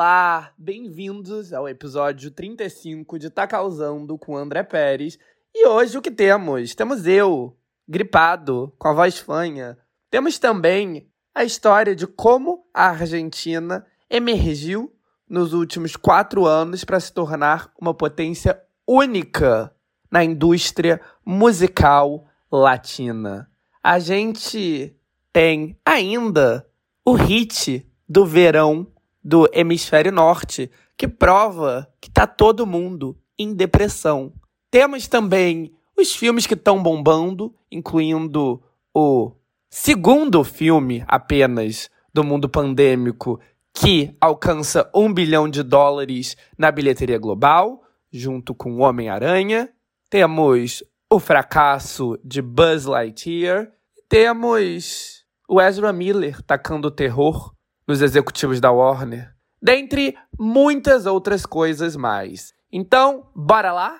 Olá, bem-vindos ao episódio 35 de Tá Causando com André Pérez. E hoje o que temos? Temos eu, gripado, com a voz fanha. Temos também a história de como a Argentina emergiu nos últimos quatro anos para se tornar uma potência única na indústria musical latina. A gente tem ainda o hit do verão do hemisfério norte, que prova que tá todo mundo em depressão. Temos também os filmes que estão bombando, incluindo o segundo filme apenas do mundo pandêmico que alcança um bilhão de dólares na bilheteria global, junto com o Homem-Aranha. Temos o fracasso de Buzz Lightyear. Temos o Ezra Miller tacando terror nos executivos da Warner, dentre muitas outras coisas mais. Então, bora lá?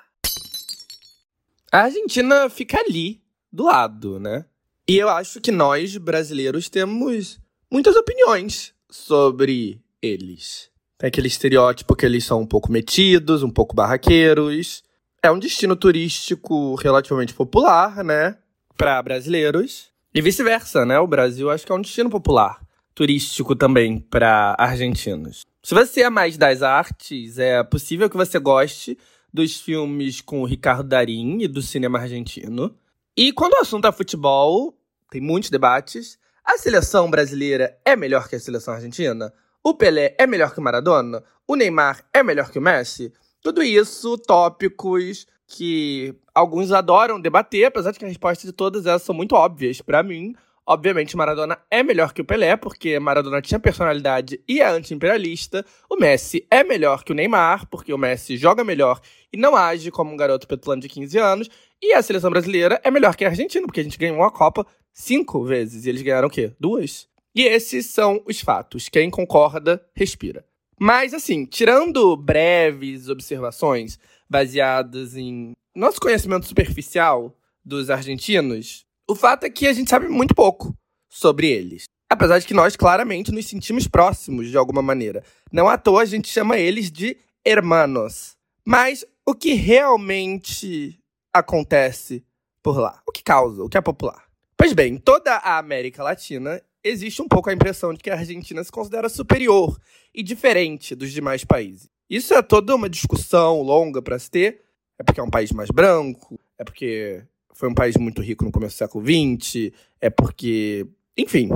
A Argentina fica ali, do lado, né? E eu acho que nós, brasileiros, temos muitas opiniões sobre eles. Tem aquele estereótipo que eles são um pouco metidos, um pouco barraqueiros. É um destino turístico relativamente popular, né? Para brasileiros. E vice-versa, né? O Brasil acho que é um destino popular turístico também para argentinos. Se você é mais das artes, é possível que você goste dos filmes com o Ricardo Darim e do cinema argentino. E quando o assunto é futebol, tem muitos debates. A seleção brasileira é melhor que a seleção argentina? O Pelé é melhor que o Maradona? O Neymar é melhor que o Messi? Tudo isso, tópicos que alguns adoram debater, apesar de que as respostas de todas elas são muito óbvias para mim. Obviamente, Maradona é melhor que o Pelé, porque Maradona tinha personalidade e é anti-imperialista. O Messi é melhor que o Neymar, porque o Messi joga melhor e não age como um garoto petulante de 15 anos. E a seleção brasileira é melhor que a Argentina, porque a gente ganhou a Copa cinco vezes e eles ganharam o quê? Duas? E esses são os fatos. Quem concorda, respira. Mas, assim, tirando breves observações baseadas em nosso conhecimento superficial dos argentinos, o fato é que a gente sabe muito pouco sobre eles. Apesar de que nós claramente nos sentimos próximos de alguma maneira. Não à toa a gente chama eles de hermanos. Mas o que realmente acontece por lá? O que causa? O que é popular? Pois bem, toda a América Latina existe um pouco a impressão de que a Argentina se considera superior e diferente dos demais países. Isso é toda uma discussão longa para se ter. É porque é um país mais branco, é porque foi um país muito rico no começo do século XX, é porque. Enfim,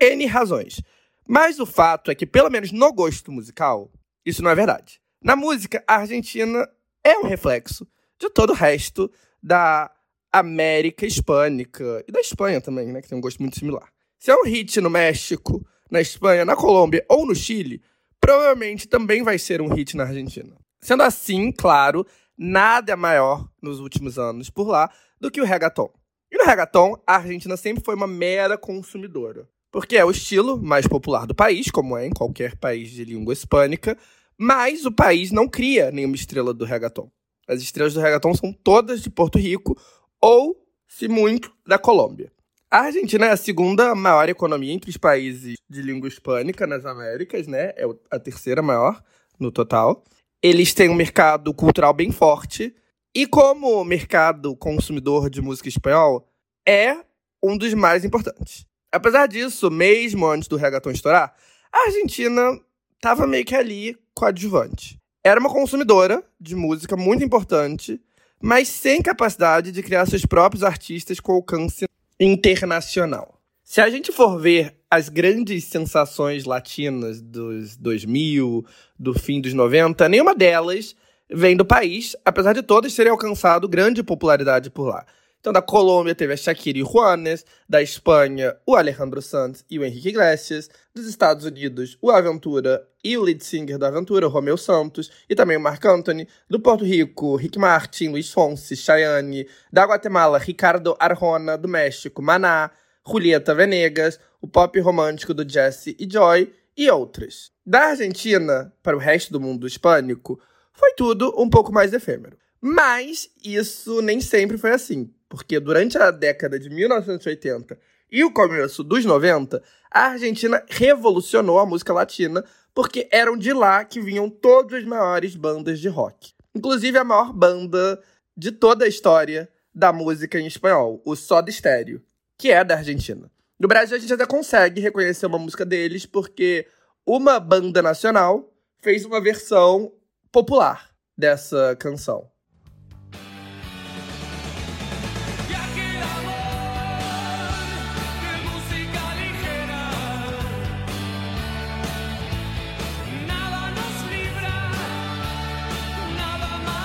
N razões. Mas o fato é que, pelo menos no gosto musical, isso não é verdade. Na música, a Argentina é um reflexo de todo o resto da América Hispânica e da Espanha também, né, que tem um gosto muito similar. Se é um hit no México, na Espanha, na Colômbia ou no Chile, provavelmente também vai ser um hit na Argentina. Sendo assim, claro, nada é maior nos últimos anos por lá do que o reggaeton. E no reggaeton, a Argentina sempre foi uma mera consumidora. Porque é o estilo mais popular do país, como é em qualquer país de língua hispânica, mas o país não cria nenhuma estrela do reggaeton. As estrelas do reggaeton são todas de Porto Rico ou, se muito, da Colômbia. A Argentina é a segunda maior economia entre os países de língua hispânica nas Américas, né? É a terceira maior no total. Eles têm um mercado cultural bem forte e como o mercado consumidor de música espanhol é um dos mais importantes. Apesar disso, mesmo antes do reggaeton estourar, a Argentina estava meio que ali coadjuvante. Era uma consumidora de música muito importante, mas sem capacidade de criar seus próprios artistas com alcance internacional. Se a gente for ver as grandes sensações latinas dos 2000, do fim dos 90, nenhuma delas vem do país, apesar de todas terem alcançado grande popularidade por lá. Então, da Colômbia teve a Shakira e Juanes, da Espanha, o Alejandro Sanz e o Henrique Iglesias, dos Estados Unidos, o Aventura e o lead singer da Aventura, o Romeu Santos, e também o Marc Anthony, do Porto Rico, Rick Martin, Luiz Fonsi, Cheyenne, da Guatemala, Ricardo Arjona, do México, Maná, Julieta Venegas, o pop romântico do Jesse e Joy, e outras. Da Argentina para o resto do mundo hispânico, foi tudo um pouco mais efêmero. Mas isso nem sempre foi assim, porque durante a década de 1980 e o começo dos 90, a Argentina revolucionou a música latina porque eram de lá que vinham todas as maiores bandas de rock. Inclusive a maior banda de toda a história da música em espanhol, o Soda Stereo, que é da Argentina. No Brasil a gente até consegue reconhecer uma música deles porque uma banda nacional fez uma versão popular dessa canção.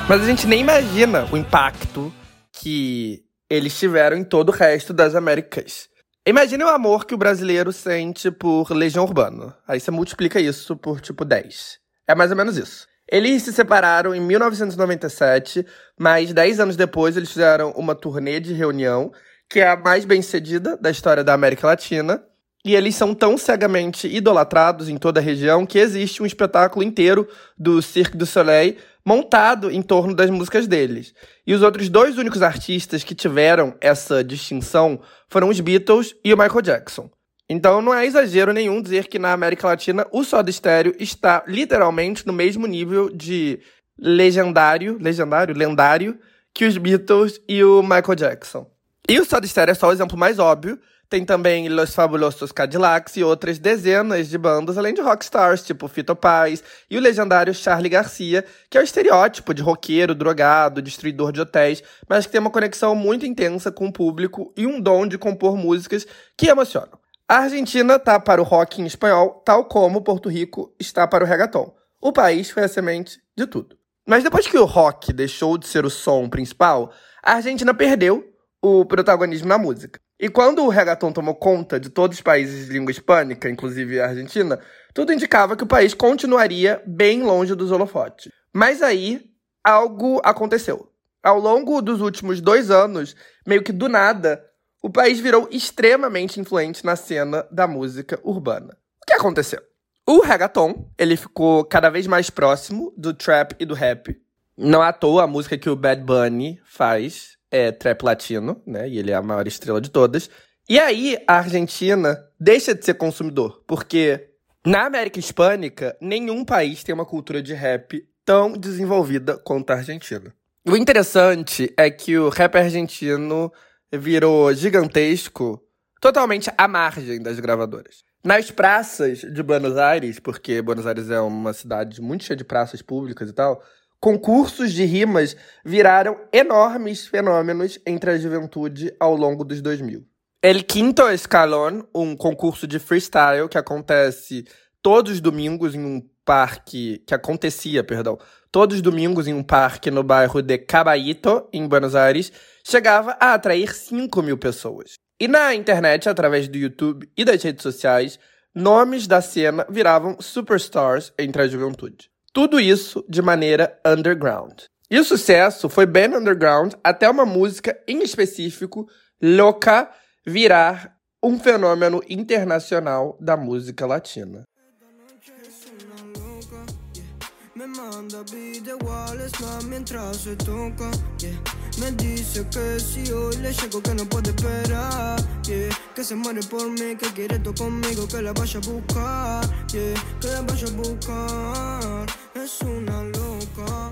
Mas a gente nem imagina o impacto que eles tiveram em todo o resto das Américas. Imagine o amor que o brasileiro sente por Legião Urbana. Aí você multiplica isso por tipo 10. É mais ou menos isso. Eles se separaram em 1997, mas 10 anos depois eles fizeram uma turnê de reunião, que é a mais bem cedida da história da América Latina. E eles são tão cegamente idolatrados em toda a região que existe um espetáculo inteiro do Cirque du Soleil montado em torno das músicas deles. E os outros dois únicos artistas que tiveram essa distinção foram os Beatles e o Michael Jackson. Então não é exagero nenhum dizer que na América Latina o Soda Stereo está literalmente no mesmo nível de legendário, legendário, lendário que os Beatles e o Michael Jackson. E o Soda Stereo é só o exemplo mais óbvio, tem também Los Fabulosos Cadillacs e outras dezenas de bandas, além de rockstars, tipo Fito Paz e o legendário Charlie Garcia, que é o estereótipo de roqueiro, drogado, destruidor de hotéis, mas que tem uma conexão muito intensa com o público e um dom de compor músicas que emocionam. A Argentina tá para o rock em espanhol, tal como Porto Rico está para o reggaeton. O país foi a semente de tudo. Mas depois que o rock deixou de ser o som principal, a Argentina perdeu o protagonismo na música. E quando o reggaeton tomou conta de todos os países de língua hispânica, inclusive a Argentina, tudo indicava que o país continuaria bem longe dos holofotes. Mas aí, algo aconteceu. Ao longo dos últimos dois anos, meio que do nada, o país virou extremamente influente na cena da música urbana. O que aconteceu? O reggaeton, ele ficou cada vez mais próximo do trap e do rap. Não à toa a música que o Bad Bunny faz é trap latino, né? E ele é a maior estrela de todas. E aí a Argentina deixa de ser consumidor, porque na América Hispânica, nenhum país tem uma cultura de rap tão desenvolvida quanto a Argentina. O interessante é que o rap argentino virou gigantesco totalmente à margem das gravadoras. Nas praças de Buenos Aires, porque Buenos Aires é uma cidade muito cheia de praças públicas e tal, concursos de rimas viraram enormes fenômenos entre a juventude ao longo dos 2000. El Quinto Escalón, um concurso de freestyle que acontece todos os domingos em um parque, que acontecia, perdão, todos os domingos em um parque no bairro de Caballito, em Buenos Aires, chegava a atrair 5 mil pessoas. E na internet, através do YouTube e das redes sociais, nomes da cena viravam superstars entre a juventude. Tudo isso de maneira underground. E o sucesso foi bem underground até uma música em específico, Louca, virar um fenômeno internacional da música latina. Manda video iguales más mientras se toca, yeah. Me dice que si hoy le llego que no puede esperar, yeah. Que se muere por mí, que quiere todo conmigo, que la vaya a buscar, yeah. Que la vaya a buscar, es una louca.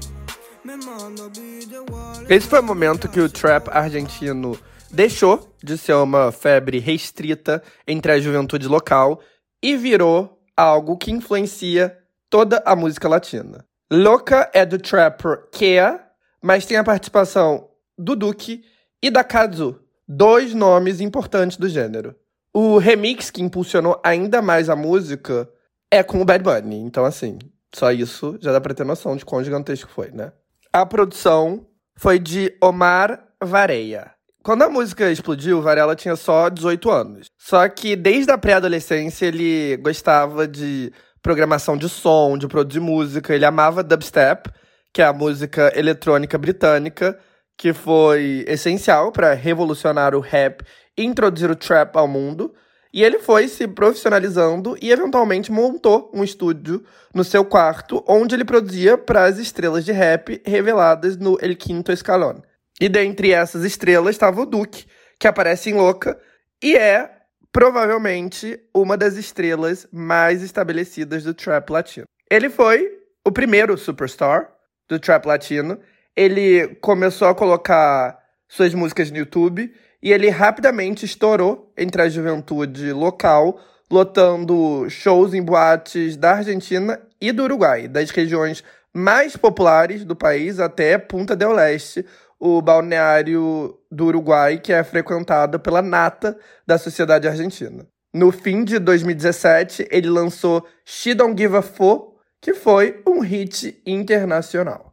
Me manda video iguales Esse foi o momento que o trap argentino deixou de ser uma febre restrita entre a juventude local e virou algo que influencia toda a música latina. Louca é do trapper Kea, mas tem a participação do Duque e da Kazu, dois nomes importantes do gênero. O remix que impulsionou ainda mais a música é com o Bad Bunny, então assim, só isso já dá pra ter noção de quão gigantesco foi, né? A produção foi de Omar Vareia. Quando a música explodiu, Varela tinha só 18 anos. Só que desde a pré-adolescência ele gostava de programação de som, de produzir música. Ele amava dubstep, que é a música eletrônica britânica, que foi essencial para revolucionar o rap e introduzir o trap ao mundo. E ele foi se profissionalizando e eventualmente montou um estúdio no seu quarto, onde ele produzia para as estrelas de rap reveladas no El Quinto Escalón. E dentre essas estrelas estava o Duke, que aparece em Louca e é provavelmente uma das estrelas mais estabelecidas do trap latino. Ele foi o primeiro superstar do trap latino. Ele começou a colocar suas músicas no YouTube e ele rapidamente estourou entre a juventude local, lotando shows em boates da Argentina e do Uruguai, das regiões mais populares do país até Punta del Este, o balneário do Uruguai, que é frequentado pela nata da sociedade argentina. No fim de 2017, ele lançou She Don't Give a Fuck, que foi um hit internacional.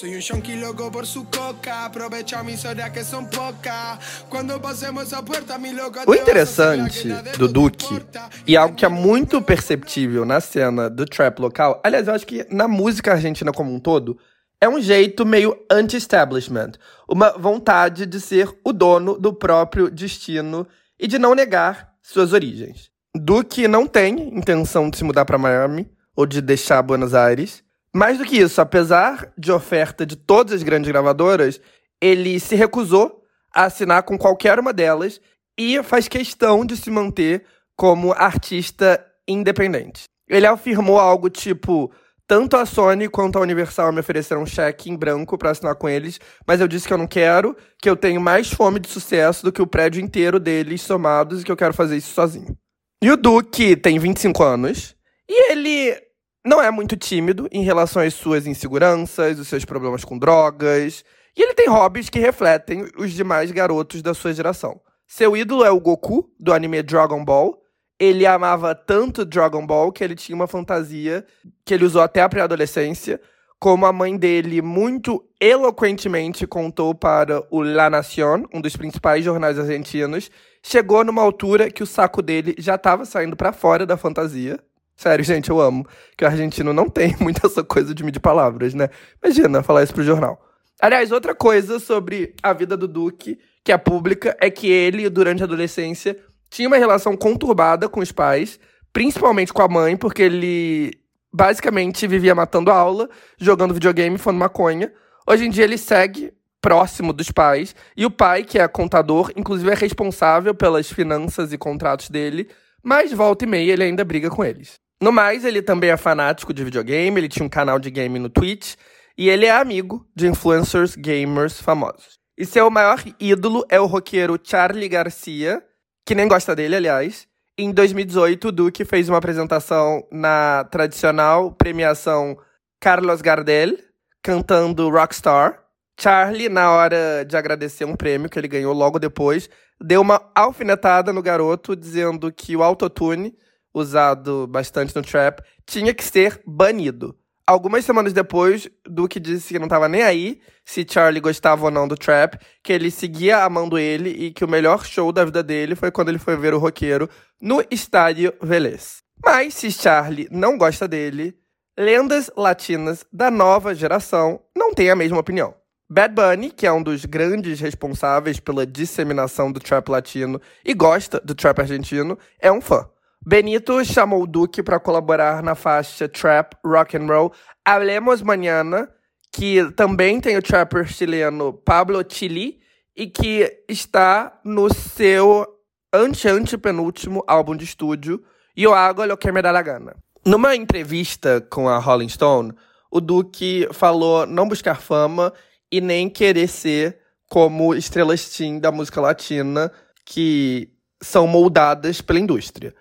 Soy un yonki loco por su coca. Aprovecha mis horas que são pouca. Quando passemos a porta, mi. O interessante do Duque, e algo que é muito perceptível na cena do trap local, aliás, eu acho que na música argentina como um todo, é um jeito meio anti-establishment. Uma vontade de ser o dono do próprio destino e de não negar suas origens. Duque não tem intenção de se mudar para Miami ou de deixar Buenos Aires. Mais do que isso, apesar de oferta de todas as grandes gravadoras, ele se recusou a assinar com qualquer uma delas e faz questão de se manter como artista independente. Ele afirmou algo tipo: tanto a Sony quanto a Universal me ofereceram um cheque em branco para assinar com eles, mas eu disse que eu não quero, que eu tenho mais fome de sucesso do que o prédio inteiro deles somados e que eu quero fazer isso sozinho. E o Duque tem 25 anos e ele não é muito tímido em relação às suas inseguranças, os seus problemas com drogas. E ele tem hobbies que refletem os demais garotos da sua geração. Seu ídolo é o Goku, do anime Dragon Ball. Ele amava tanto Dragon Ball que ele tinha uma fantasia que ele usou até a pré-adolescência, como a mãe dele muito eloquentemente contou para o La Nación, um dos principais jornais argentinos, chegou numa altura que o saco dele já estava saindo para fora da fantasia. Sério, gente, eu amo. Que o argentino não tem muita essa coisa de medir palavras, né? Imagina falar isso pro jornal. Aliás, outra coisa sobre a vida do Duque, que é pública, é que ele, durante a adolescência, tinha uma relação conturbada com os pais, principalmente com a mãe, porque ele basicamente vivia matando aula, jogando videogame fumando maconha. Hoje em dia ele segue próximo dos pais, e o pai, que é contador, inclusive é responsável pelas finanças e contratos dele, mas volta e meia ele ainda briga com eles. No mais, ele também é fanático de videogame, ele tinha um canal de game no Twitch e ele é amigo de influencers gamers famosos. E seu maior ídolo é o roqueiro Charlie Garcia, que nem gosta dele, aliás. Em 2018, o Duque fez uma apresentação na tradicional premiação Carlos Gardel, cantando Rockstar. Charlie, na hora de agradecer um prêmio que ele ganhou logo depois, deu uma alfinetada no garoto, dizendo que o autotune usado bastante no trap, tinha que ser banido. Algumas semanas depois, Duke disse que não estava nem aí se Charlie gostava ou não do trap, que ele seguia amando ele e que o melhor show da vida dele foi quando ele foi ver o roqueiro no estádio Vélez. Mas se Charlie não gosta dele, lendas latinas da nova geração não têm a mesma opinião. Bad Bunny, que é um dos grandes responsáveis pela disseminação do trap latino e gosta do trap argentino, é um fã. Benito chamou o Duque para colaborar na faixa Trap Rock and Roll Hablemos Mañana, que também tem o trapper chileno Pablo Chili e que está no seu ante-antepenúltimo álbum de estúdio, Yo Hago Lo Que Me Da La Gana. Numa entrevista com a Rolling Stone, o Duque falou não buscar fama e nem querer ser como estrelas teen da música latina que são moldadas pela indústria.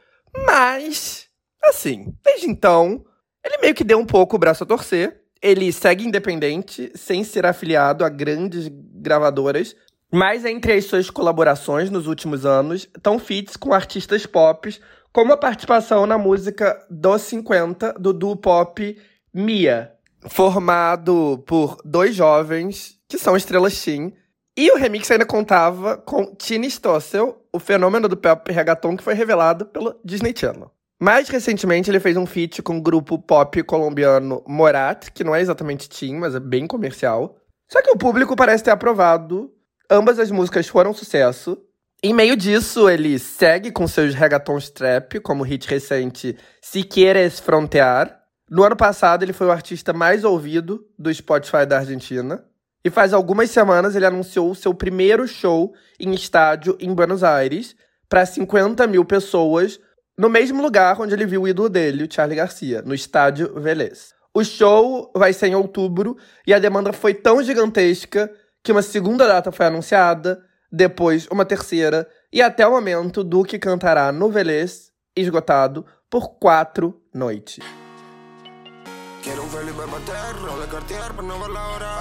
Mas, assim, desde então, ele meio que deu um pouco o braço a torcer. Ele segue independente, sem ser afiliado a grandes gravadoras. Mas entre as suas colaborações nos últimos anos, estão feats com artistas pop, como a participação na música Dos 50 do duo pop Mia, formado por dois jovens que são estrelas teen. E o remix ainda contava com Tini Stossel, o fenômeno do pop reggaeton que foi revelado pelo Disney Channel. Mais recentemente, ele fez um feat com o grupo pop colombiano Morat, que não é exatamente teen, mas é bem comercial. Só que o público parece ter aprovado. Ambas as músicas foram sucesso. Em meio disso, ele segue com seus reggaetons trap, como o hit recente Si Quieres Frontear. No ano passado, ele foi o artista mais ouvido do Spotify da Argentina. E faz algumas semanas ele anunciou seu primeiro show em estádio em Buenos Aires para 50 mil pessoas, no mesmo lugar onde ele viu o ídolo dele, o Charlie Garcia, no estádio Vélez. O show vai ser em outubro e a demanda foi tão gigantesca que uma segunda data foi anunciada, depois uma terceira, e até o momento Duque cantará no Velez, esgotado, por quatro noites. Quiero un Felipe Pater, roble Cartier para no ver la hora.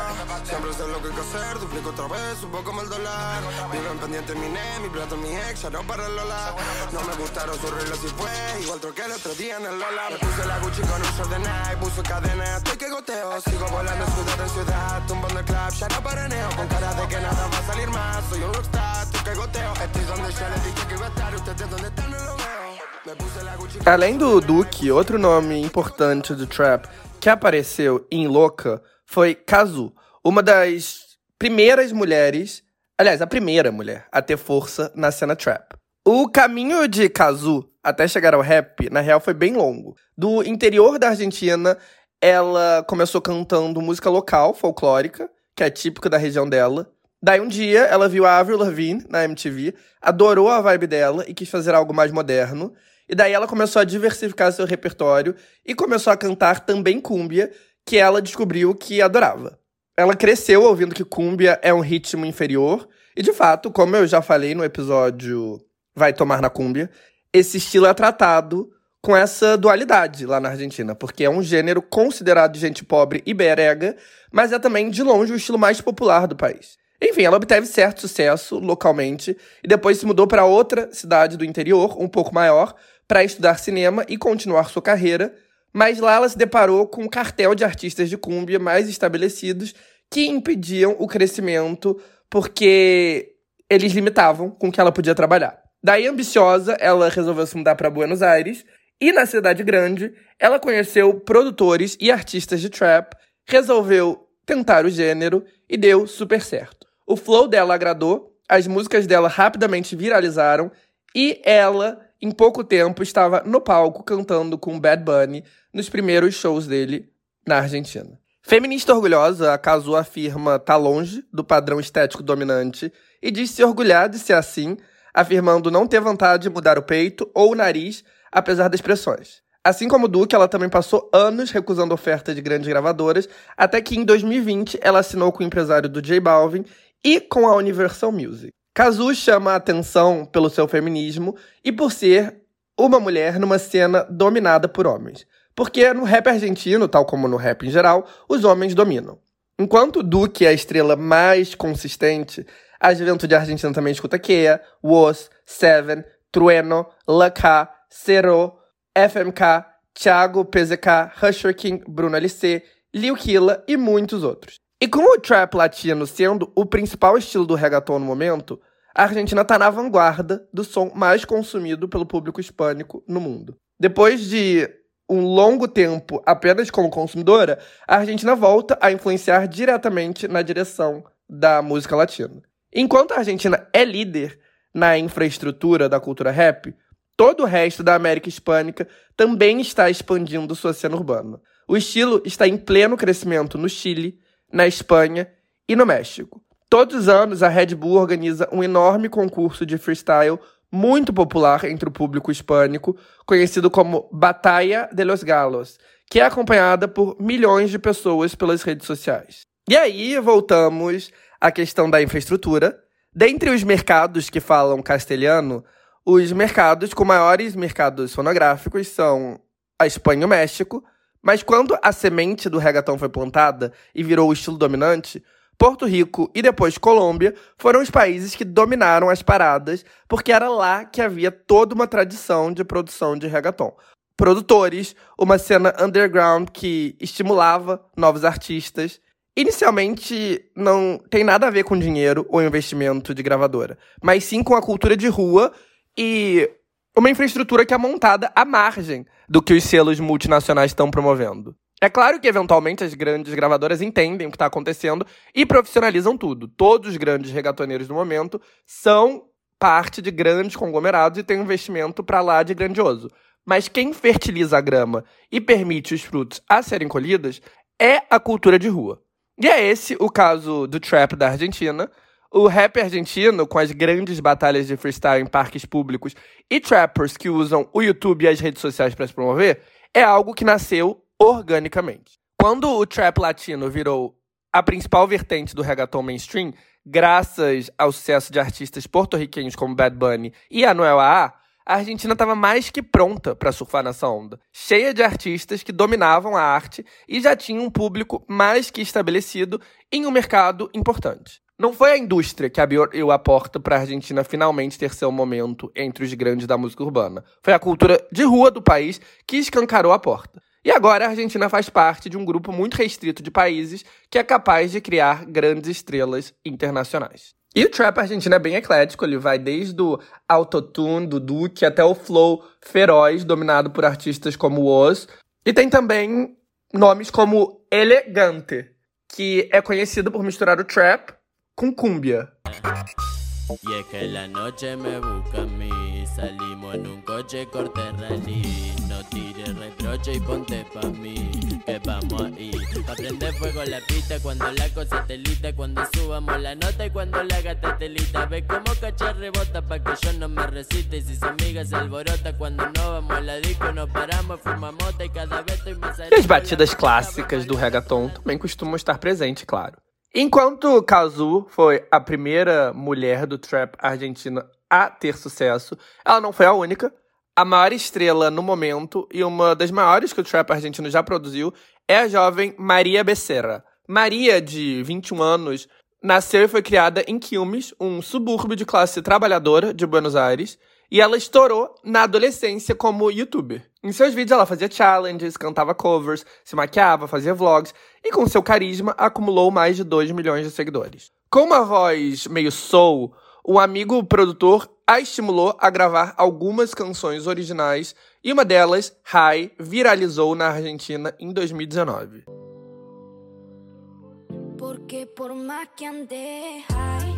Siempre sé lo que hay que hacer, duplico otra vez, un poco el dólar. Viven pendiente mi ne, mi plato, mi ex, ya no para el Lola. No me gustaron sus reglas y fue igual troqué el otro día en el Lola. Me puse la Gucci con un short de Nike, puso cadena, estoy que goteo. Sigo volando ciudad en ciudad, tumbando el club, ya no paraneo. Con cara de que nada va a salir más, soy un rockstar, estoy que goteo. Estoy donde ya les dije que iba a estar, ustedes donde están no lo veo. Além do Duke, outro nome importante do trap que apareceu em Louca foi Kazu, uma das primeiras mulheres, aliás, a primeira mulher a ter força na cena trap. O caminho de Kazu até chegar ao rap, na real, foi bem longo. Do interior da Argentina, ela começou cantando música local, folclórica, que é típica da região dela. Daí um dia, ela viu a Avril Lavigne na MTV, adorou a vibe dela e quis fazer algo mais moderno. E daí ela começou a diversificar seu repertório e começou a cantar também cúmbia, que ela descobriu que adorava. Ela cresceu ouvindo que cúmbia é um ritmo inferior, e de fato, como eu já falei no episódio Vai Tomar na Cúmbia, esse estilo é tratado com essa dualidade lá na Argentina, porque é um gênero considerado de gente pobre e berega, mas é também de longe o estilo mais popular do país. Enfim, ela obteve certo sucesso localmente e depois se mudou para outra cidade do interior, um pouco maior, para estudar cinema e continuar sua carreira, mas lá ela se deparou com um cartel de artistas de cúmbia mais estabelecidos que impediam o crescimento porque eles limitavam com que ela podia trabalhar. Daí, ambiciosa, ela resolveu se mudar para Buenos Aires e na cidade grande ela conheceu produtores e artistas de trap, resolveu tentar o gênero e deu super certo. O flow dela agradou, as músicas dela rapidamente viralizaram e ela em pouco tempo estava no palco cantando com Bad Bunny nos primeiros shows dele na Argentina. Feminista orgulhosa, a Kazu afirma tá longe do padrão estético dominante e diz se orgulhar de ser assim, afirmando não ter vontade de mudar o peito ou o nariz, apesar das pressões. Assim como Duke, ela também passou anos recusando ofertas de grandes gravadoras, até que em 2020 ela assinou com o empresário do J Balvin e com a Universal Music. Kazu chama a atenção pelo seu feminismo e por ser uma mulher numa cena dominada por homens. Porque no rap argentino, tal como no rap em geral, os homens dominam. Enquanto Duque é a estrela mais consistente, a juventude argentina também escuta Kea, Woz, Seven, Trueno, Laka, Cero, FMK, Thiago, PZK, Husher King, Bruno LC, Lil Killa e muitos outros. E com o trap latino sendo o principal estilo do reggaeton no momento, a Argentina está na vanguarda do som mais consumido pelo público hispânico no mundo. Depois de um longo tempo apenas como consumidora, a Argentina volta a influenciar diretamente na direção da música latina. Enquanto a Argentina é líder na infraestrutura da cultura rap, todo o resto da América Hispânica também está expandindo sua cena urbana. O estilo está em pleno crescimento no Chile, na Espanha e no México. Todos os anos, a Red Bull organiza um enorme concurso de freestyle muito popular entre o público hispânico, conhecido como Batalha de los Galos, que é acompanhada por milhões de pessoas pelas redes sociais. E aí, voltamos à questão da infraestrutura. Dentre os mercados que falam castelhano, os mercados com maiores mercados fonográficos são a Espanha e o México, mas quando a semente do reggaeton foi plantada e virou o estilo dominante, Porto Rico e depois Colômbia foram os países que dominaram as paradas, porque era lá que havia toda uma tradição de produção de reggaeton. Produtores, uma cena underground que estimulava novos artistas. Inicialmente, não tem nada a ver com dinheiro ou investimento de gravadora, mas sim com a cultura de rua e uma infraestrutura que é montada à margem do que os selos multinacionais estão promovendo. É claro que, eventualmente, as grandes gravadoras entendem o que está acontecendo e profissionalizam tudo. Todos os grandes regatoneiros do momento são parte de grandes conglomerados e tem um investimento para lá de grandioso. Mas quem fertiliza a grama e permite os frutos a serem colhidos é a cultura de rua. E é esse o caso do trap da Argentina. O rap argentino, com as grandes batalhas de freestyle em parques públicos e trappers que usam o YouTube e as redes sociais para se promover, é algo que nasceu organicamente. Quando o trap latino virou a principal vertente do reggaeton mainstream, graças ao sucesso de artistas porto-riquenhos como Bad Bunny e Anuel AA, a Argentina estava mais que pronta para surfar nessa onda, cheia de artistas que dominavam a arte e já tinha um público mais que estabelecido em um mercado importante. Não foi a indústria que abriu a porta para a Argentina finalmente ter seu momento entre os grandes da música urbana. Foi a cultura de rua do país que escancarou a porta. E agora a Argentina faz parte de um grupo muito restrito de países que é capaz de criar grandes estrelas internacionais. E o trap argentino é bem eclético, ele vai desde o autotune do Duque até o flow feroz, dominado por artistas como Oz. E tem também nomes como Elegante, que é conhecido por misturar o trap com cumbia. Y es que la noche me busca a mí. Salimos en un coche corte rally. No tires reproche y ponte pa' mí. Que vamos ahí. Pa' prender fuego la pista cuando la cosa telita. Cuando subamos la nota y cuando la gata telita. Ve como cachar rebota pa' que yo no me resiste. Y si su amiga se alborota cuando no vamos a la disco, nos paramos, fumamos y cada vez estoy más As batidas clássicas do reggaeton também costumam estar presentes, claro. Enquanto Kazu foi a primeira mulher do trap argentino a ter sucesso, ela não foi a única. A maior estrela no momento e uma das maiores que o trap argentino já produziu é a jovem Maria Becerra. Maria, de 21 anos, nasceu e foi criada em Quilmes, um subúrbio de classe trabalhadora de Buenos Aires, e ela estourou na adolescência como youtuber. Em seus vídeos ela fazia challenges, cantava covers, se maquiava, fazia vlogs e com seu carisma acumulou mais de 2 milhões de seguidores. Com uma voz meio soul, um amigo produtor a estimulou a gravar algumas canções originais e uma delas, High, viralizou na Argentina em 2019. Porque por que ande high,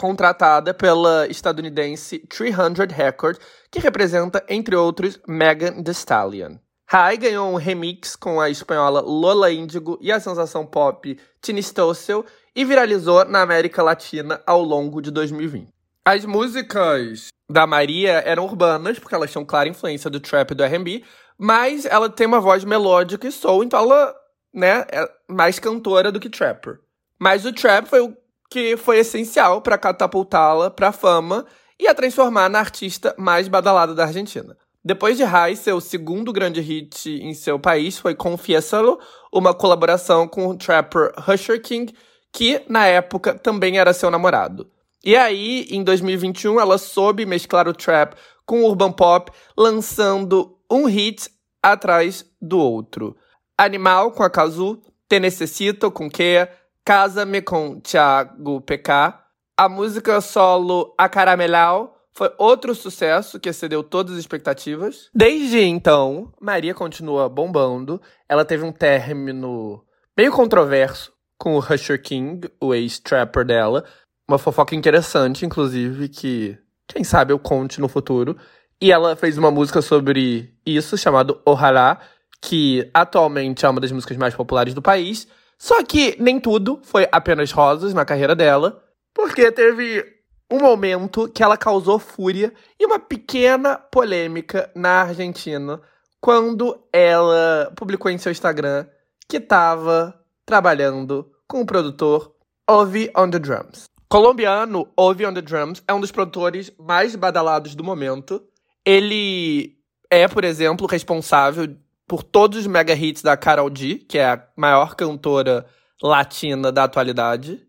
contratada pela estadunidense 300 Records, que representa, entre outros, Megan Thee Stallion. Rai ganhou um remix com a espanhola Lola Índigo e a sensação pop Tini Stossel e viralizou na América Latina ao longo de 2020. As músicas da Maria eram urbanas, porque elas tinham clara influência do trap e do R&B, mas ela tem uma voz melódica e soul, então ela, né, é mais cantora do que trapper. Mas o trap foi o que foi essencial para catapultá-la para a fama e a transformar na artista mais badalada da Argentina. Depois de High, seu segundo grande hit em seu país foi Confiésalo, uma colaboração com o trapper Husher King, que na época também era seu namorado. E aí, em 2021, ela soube mesclar o trap com o urban pop, lançando um hit atrás do outro. Animal com a Kazu, Te Necessito com Kea, Casa-me com Thiago PK. A música solo Acaramelau foi outro sucesso que excedeu todas as expectativas. Desde então, Maria continua bombando. Ela teve um término meio controverso com o Husher King, o ex-trapper dela. Uma fofoca interessante, inclusive, que quem sabe eu conte no futuro. E ela fez uma música sobre isso, chamado Ojalá, que atualmente é uma das músicas mais populares do país. Só que nem tudo foi apenas rosas na carreira dela, porque teve um momento que ela causou fúria e uma pequena polêmica na Argentina quando ela publicou em seu Instagram que estava trabalhando com o produtor Ovi on the Drums. Colombiano, Ovi on the Drums é um dos produtores mais badalados do momento. Ele é, por exemplo, responsável por todos os mega hits da Carol D, que é a maior cantora latina da atualidade.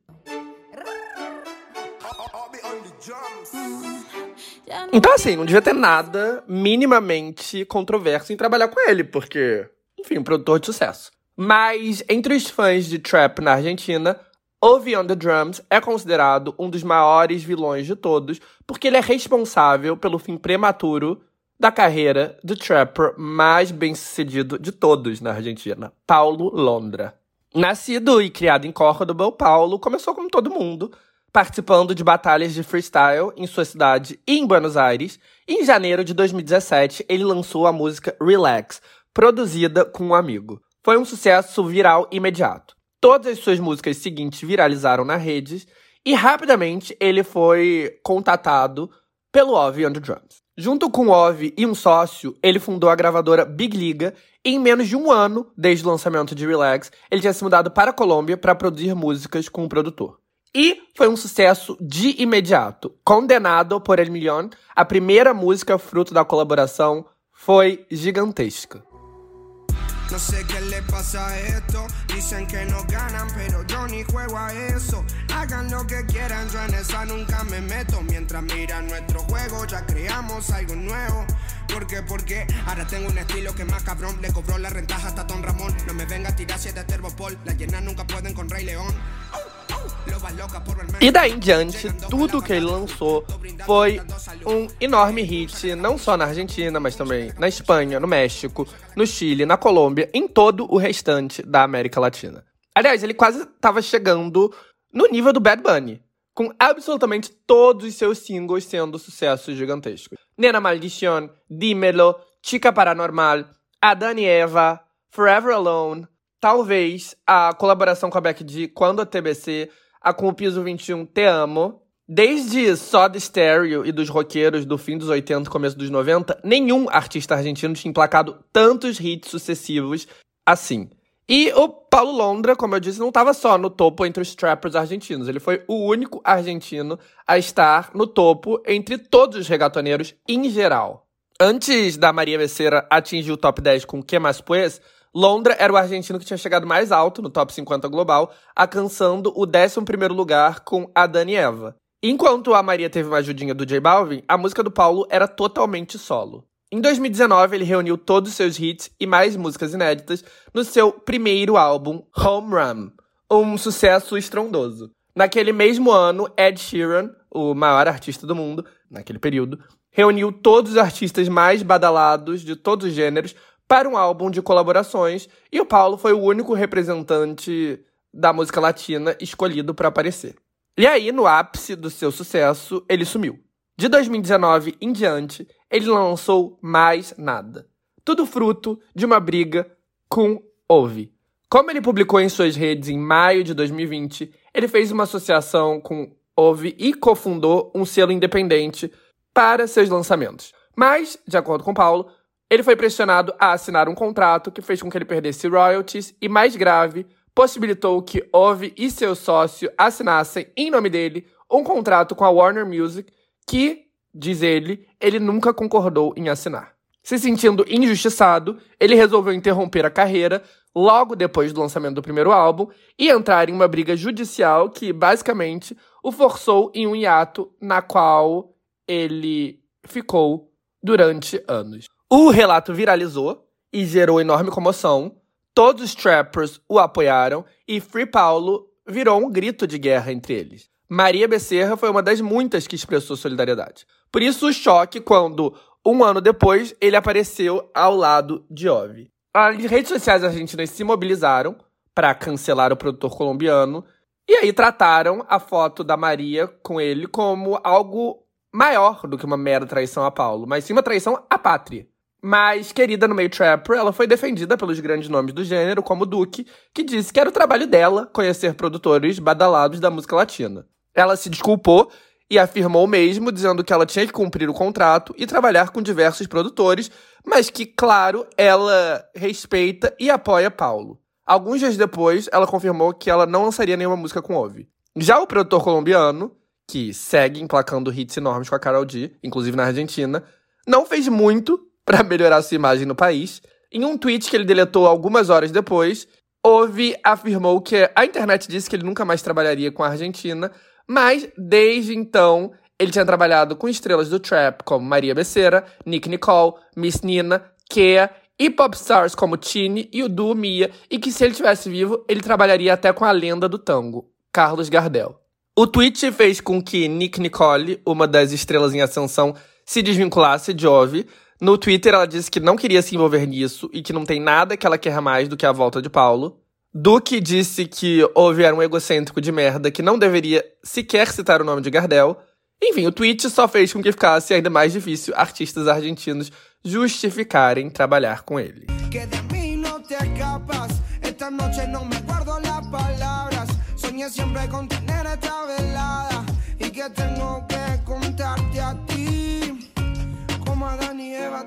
Então, assim, não devia ter nada minimamente controverso em trabalhar com ele, porque, enfim, um produtor de sucesso. Mas, entre os fãs de trap na Argentina, Ovi on the Drums é considerado um dos maiores vilões de todos, porque ele é responsável pelo fim prematuro da carreira do trapper mais bem-sucedido de todos na Argentina, Paulo Londra. Nascido e criado em Córdoba, Paulo começou como todo mundo, participando de batalhas de freestyle em sua cidade e em Buenos Aires. Em janeiro de 2017, ele lançou a música Relax, produzida com um amigo. Foi um sucesso viral imediato. Todas as suas músicas seguintes viralizaram nas redes e rapidamente ele foi contatado pelo Ovi on the Drums. Junto com o Ovi e um sócio, ele fundou a gravadora Big Liga e em menos de um ano, desde o lançamento de Relax, ele tinha se mudado para a Colômbia para produzir músicas com o produtor. E foi um sucesso de imediato. Condenado por El Millón, a primeira música fruto da colaboração foi gigantesca. No sé qué le pasa a esto. Dicen que no ganan, pero yo ni juego a eso. Hagan lo que quieran, yo en esa nunca me meto. Mientras miran nuestro juego, ya creamos algo nuevo. ¿Por qué? Porque ahora tengo un estilo que más cabrón. Le cobró la rentaja hasta Don Ramón. No me venga a tirar siete Terbopol. Las llenas nunca pueden con Rey León. E daí em diante, tudo que ele lançou foi um enorme hit, não só na Argentina, mas também na Espanha, no México, no Chile, na Colômbia, em todo o restante da América Latina. Aliás, ele quase estava chegando no nível do Bad Bunny, com absolutamente todos os seus singles sendo sucessos gigantescos. Nena Maldición, Dímelo, Chica Paranormal, Adán e Eva, Forever Alone, talvez a colaboração com a Beck de Quando a TBC, a com o Piso 21 Te Amo. Desde Soda Stereo e dos roqueiros do fim dos 80 e começo dos 90, nenhum artista argentino tinha emplacado tantos hits sucessivos assim. E o Paulo Londra, como eu disse, não estava só no topo entre os trappers argentinos. Ele foi o único argentino a estar no topo entre todos os regatoneiros em geral. Antes da Maria Becerra atingir o top 10 com Que Mais Pues, Londra era o argentino que tinha chegado mais alto no top 50 global, alcançando o 11 lugar com a Dani Eva. Enquanto a Maria teve uma ajudinha do J Balvin, a música do Paulo era totalmente solo. Em 2019, ele reuniu todos os seus hits e mais músicas inéditas no seu primeiro álbum, Home Run, um sucesso estrondoso. Naquele mesmo ano, Ed Sheeran, o maior artista do mundo, naquele período, reuniu todos os artistas mais badalados de todos os gêneros para um álbum de colaborações e o Paulo foi o único representante da música latina escolhido para aparecer. E aí, no ápice do seu sucesso, ele sumiu. De 2019 em diante, ele lançou mais nada. Tudo fruto de uma briga com Ovi. Como ele publicou em suas redes em maio de 2020, ele fez uma associação com Ovi e cofundou um selo independente para seus lançamentos. Mas, de acordo com Paulo, ele foi pressionado a assinar um contrato que fez com que ele perdesse royalties e, mais grave, possibilitou que Ove e seu sócio assinassem, em nome dele, um contrato com a Warner Music que, diz ele, ele nunca concordou em assinar. Se sentindo injustiçado, ele resolveu interromper a carreira logo depois do lançamento do primeiro álbum e entrar em uma briga judicial que, basicamente, o forçou em um hiato na qual ele ficou durante anos. O relato viralizou e gerou enorme comoção. Todos os trappers o apoiaram e Free Paulo virou um grito de guerra entre eles. Maria Becerra foi uma das muitas que expressou solidariedade. Por isso, o choque quando, um ano depois, ele apareceu ao lado de Ovi. As redes sociais argentinas se mobilizaram para cancelar o produtor colombiano e aí trataram a foto da Maria com ele como algo maior do que uma mera traição a Paulo, mas sim uma traição à pátria. Mas, querida no meio trapper, ela foi defendida pelos grandes nomes do gênero, como Duke, que disse que era o trabalho dela conhecer produtores badalados da música latina. Ela se desculpou e afirmou mesmo, dizendo que ela tinha que cumprir o contrato e trabalhar com diversos produtores, mas que, claro, ela respeita e apoia Paulo. Alguns dias depois, ela confirmou que ela não lançaria nenhuma música com Ovi. Já o produtor colombiano, que segue emplacando hits enormes com a Karol G, inclusive na Argentina, não fez muito para melhorar sua imagem no país. Em um tweet que ele deletou algumas horas depois, Ovi afirmou que a internet disse que ele nunca mais trabalharia com a Argentina, mas desde então ele tinha trabalhado com estrelas do trap como Maria Becerra, Nick Nicole, Miss Nina, Kea e popstars como Tini e o duo Mia, e que se ele tivesse vivo, ele trabalharia até com a lenda do tango, Carlos Gardel. O tweet fez com que Nick Nicole, uma das estrelas em ascensão, se desvinculasse de Ove. No Twitter, ela disse que não queria se envolver nisso e que não tem nada que ela quer mais do que a volta de Paulo. Duque disse que era um egocêntrico de merda que não deveria sequer citar o nome de Gardel. Enfim, o tweet só fez com que ficasse ainda mais difícil artistas argentinos justificarem trabalhar com ele.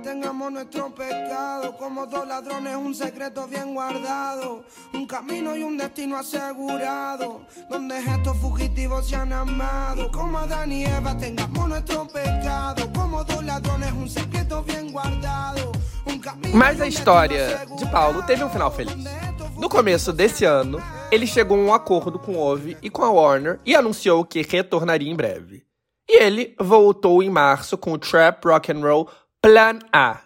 Tengamos nuestro pecado. Como dos ladrones, un secreto bien guardado. Un camino y un destino asegurado. Donde estos fugitivos se han amado. Como Adán y Eva, tengamos nuestro pecado. Como dos ladrones, un secreto bien guardado. Mas a história de Paulo teve um final feliz. No começo desse ano, ele chegou a um acordo com o Ove e com a Warner e anunciou que retornaria em breve. E ele voltou em março com o trap rock and roll Plan A.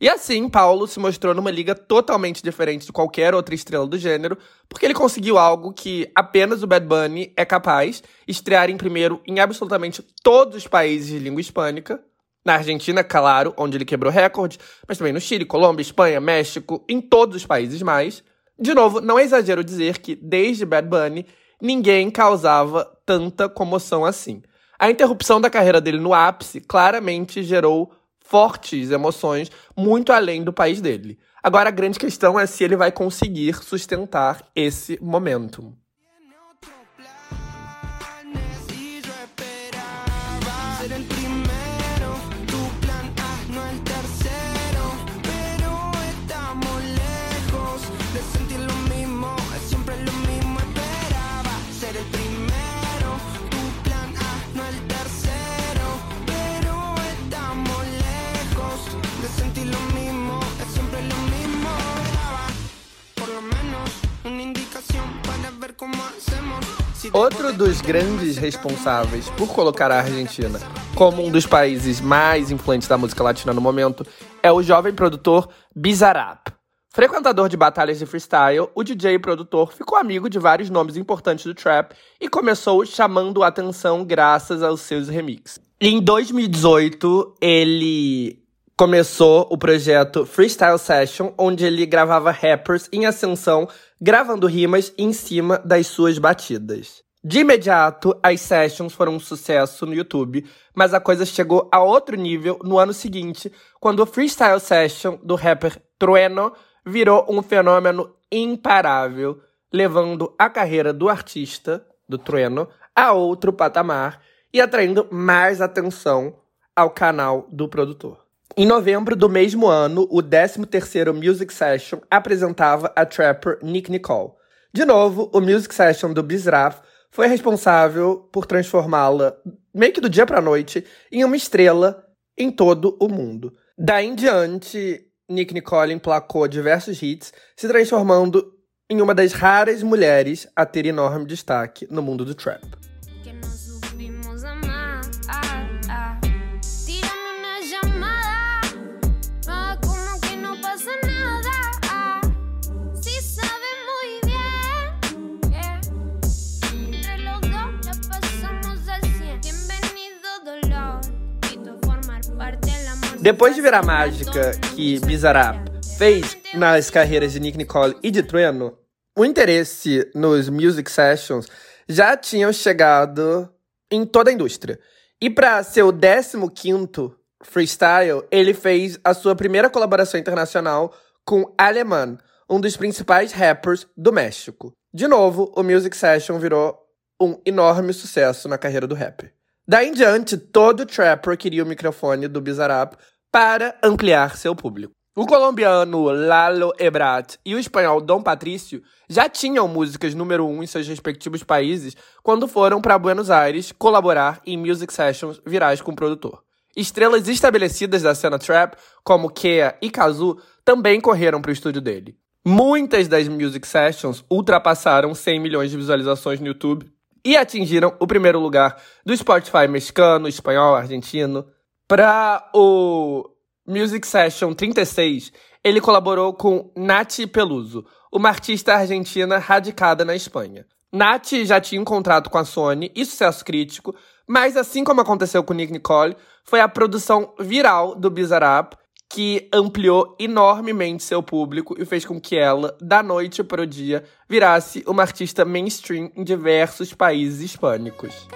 E assim, Paulo se mostrou numa liga totalmente diferente de qualquer outra estrela do gênero, porque ele conseguiu algo que apenas o Bad Bunny é capaz, estrear em primeiro em absolutamente todos os países de língua hispânica. Na Argentina, claro, onde ele quebrou recorde, mas também no Chile, Colômbia, Espanha, México, em todos os países mais. De novo, não é exagero dizer que, desde Bad Bunny, ninguém causava tanta comoção assim. A interrupção da carreira dele no ápice claramente gerou fortes emoções muito além do país dele. Agora a grande questão é se ele vai conseguir sustentar esse momento. Outro dos grandes responsáveis por colocar a Argentina como um dos países mais influentes da música latina no momento é o jovem produtor Bizarrap. Frequentador de batalhas de freestyle, o DJ e produtor ficou amigo de vários nomes importantes do trap e começou chamando a atenção graças aos seus remixes. Em 2018, ele começou o projeto Freestyle Session, onde ele gravava rappers em ascensão, gravando rimas em cima das suas batidas. De imediato, as sessions foram um sucesso no YouTube, mas a coisa chegou a outro nível no ano seguinte, quando o Freestyle Session do rapper Trueno virou um fenômeno imparável, levando a carreira do artista, do Trueno, a outro patamar e atraindo mais atenção ao canal do produtor. Em novembro do mesmo ano, o 13º Music Session apresentava a trapper Nick Nicole. De novo, o Music Session do Bizraf foi responsável por transformá-la, meio que do dia pra noite, em uma estrela em todo o mundo. Daí em diante, Nick Nicole emplacou diversos hits, se transformando em uma das raras mulheres a ter enorme destaque no mundo do trap. Depois de ver a mágica que Bizarrap fez nas carreiras de Nick Nicole e de Trueno, o interesse nos music sessions já tinham chegado em toda a indústria. E para seu 15º freestyle, ele fez a sua primeira colaboração internacional com Aleman, um dos principais rappers do México. De novo, o Music Session virou um enorme sucesso na carreira do rapper. Daí em diante, todo trapper queria o microfone do Bizarrap para ampliar seu público. O colombiano Lalo Ebrat e o espanhol Dom Patrício já tinham músicas número um em seus respectivos países quando foram para Buenos Aires colaborar em music sessions virais com o produtor. Estrelas estabelecidas da cena trap, como Kea e Kazu, também correram para o estúdio dele. Muitas das music sessions ultrapassaram 100 milhões de visualizações no YouTube e atingiram o primeiro lugar do Spotify mexicano, espanhol, argentino. Para o Music Session 36, ele colaborou com Nath Peluso, uma artista argentina radicada na Espanha. Nath já tinha um contrato com a Sony e sucesso crítico, mas assim como aconteceu com Nick Nicole, foi a produção viral do Bizarrap que ampliou enormemente seu público e fez com que ela, da noite para o dia, virasse uma artista mainstream em diversos países hispânicos.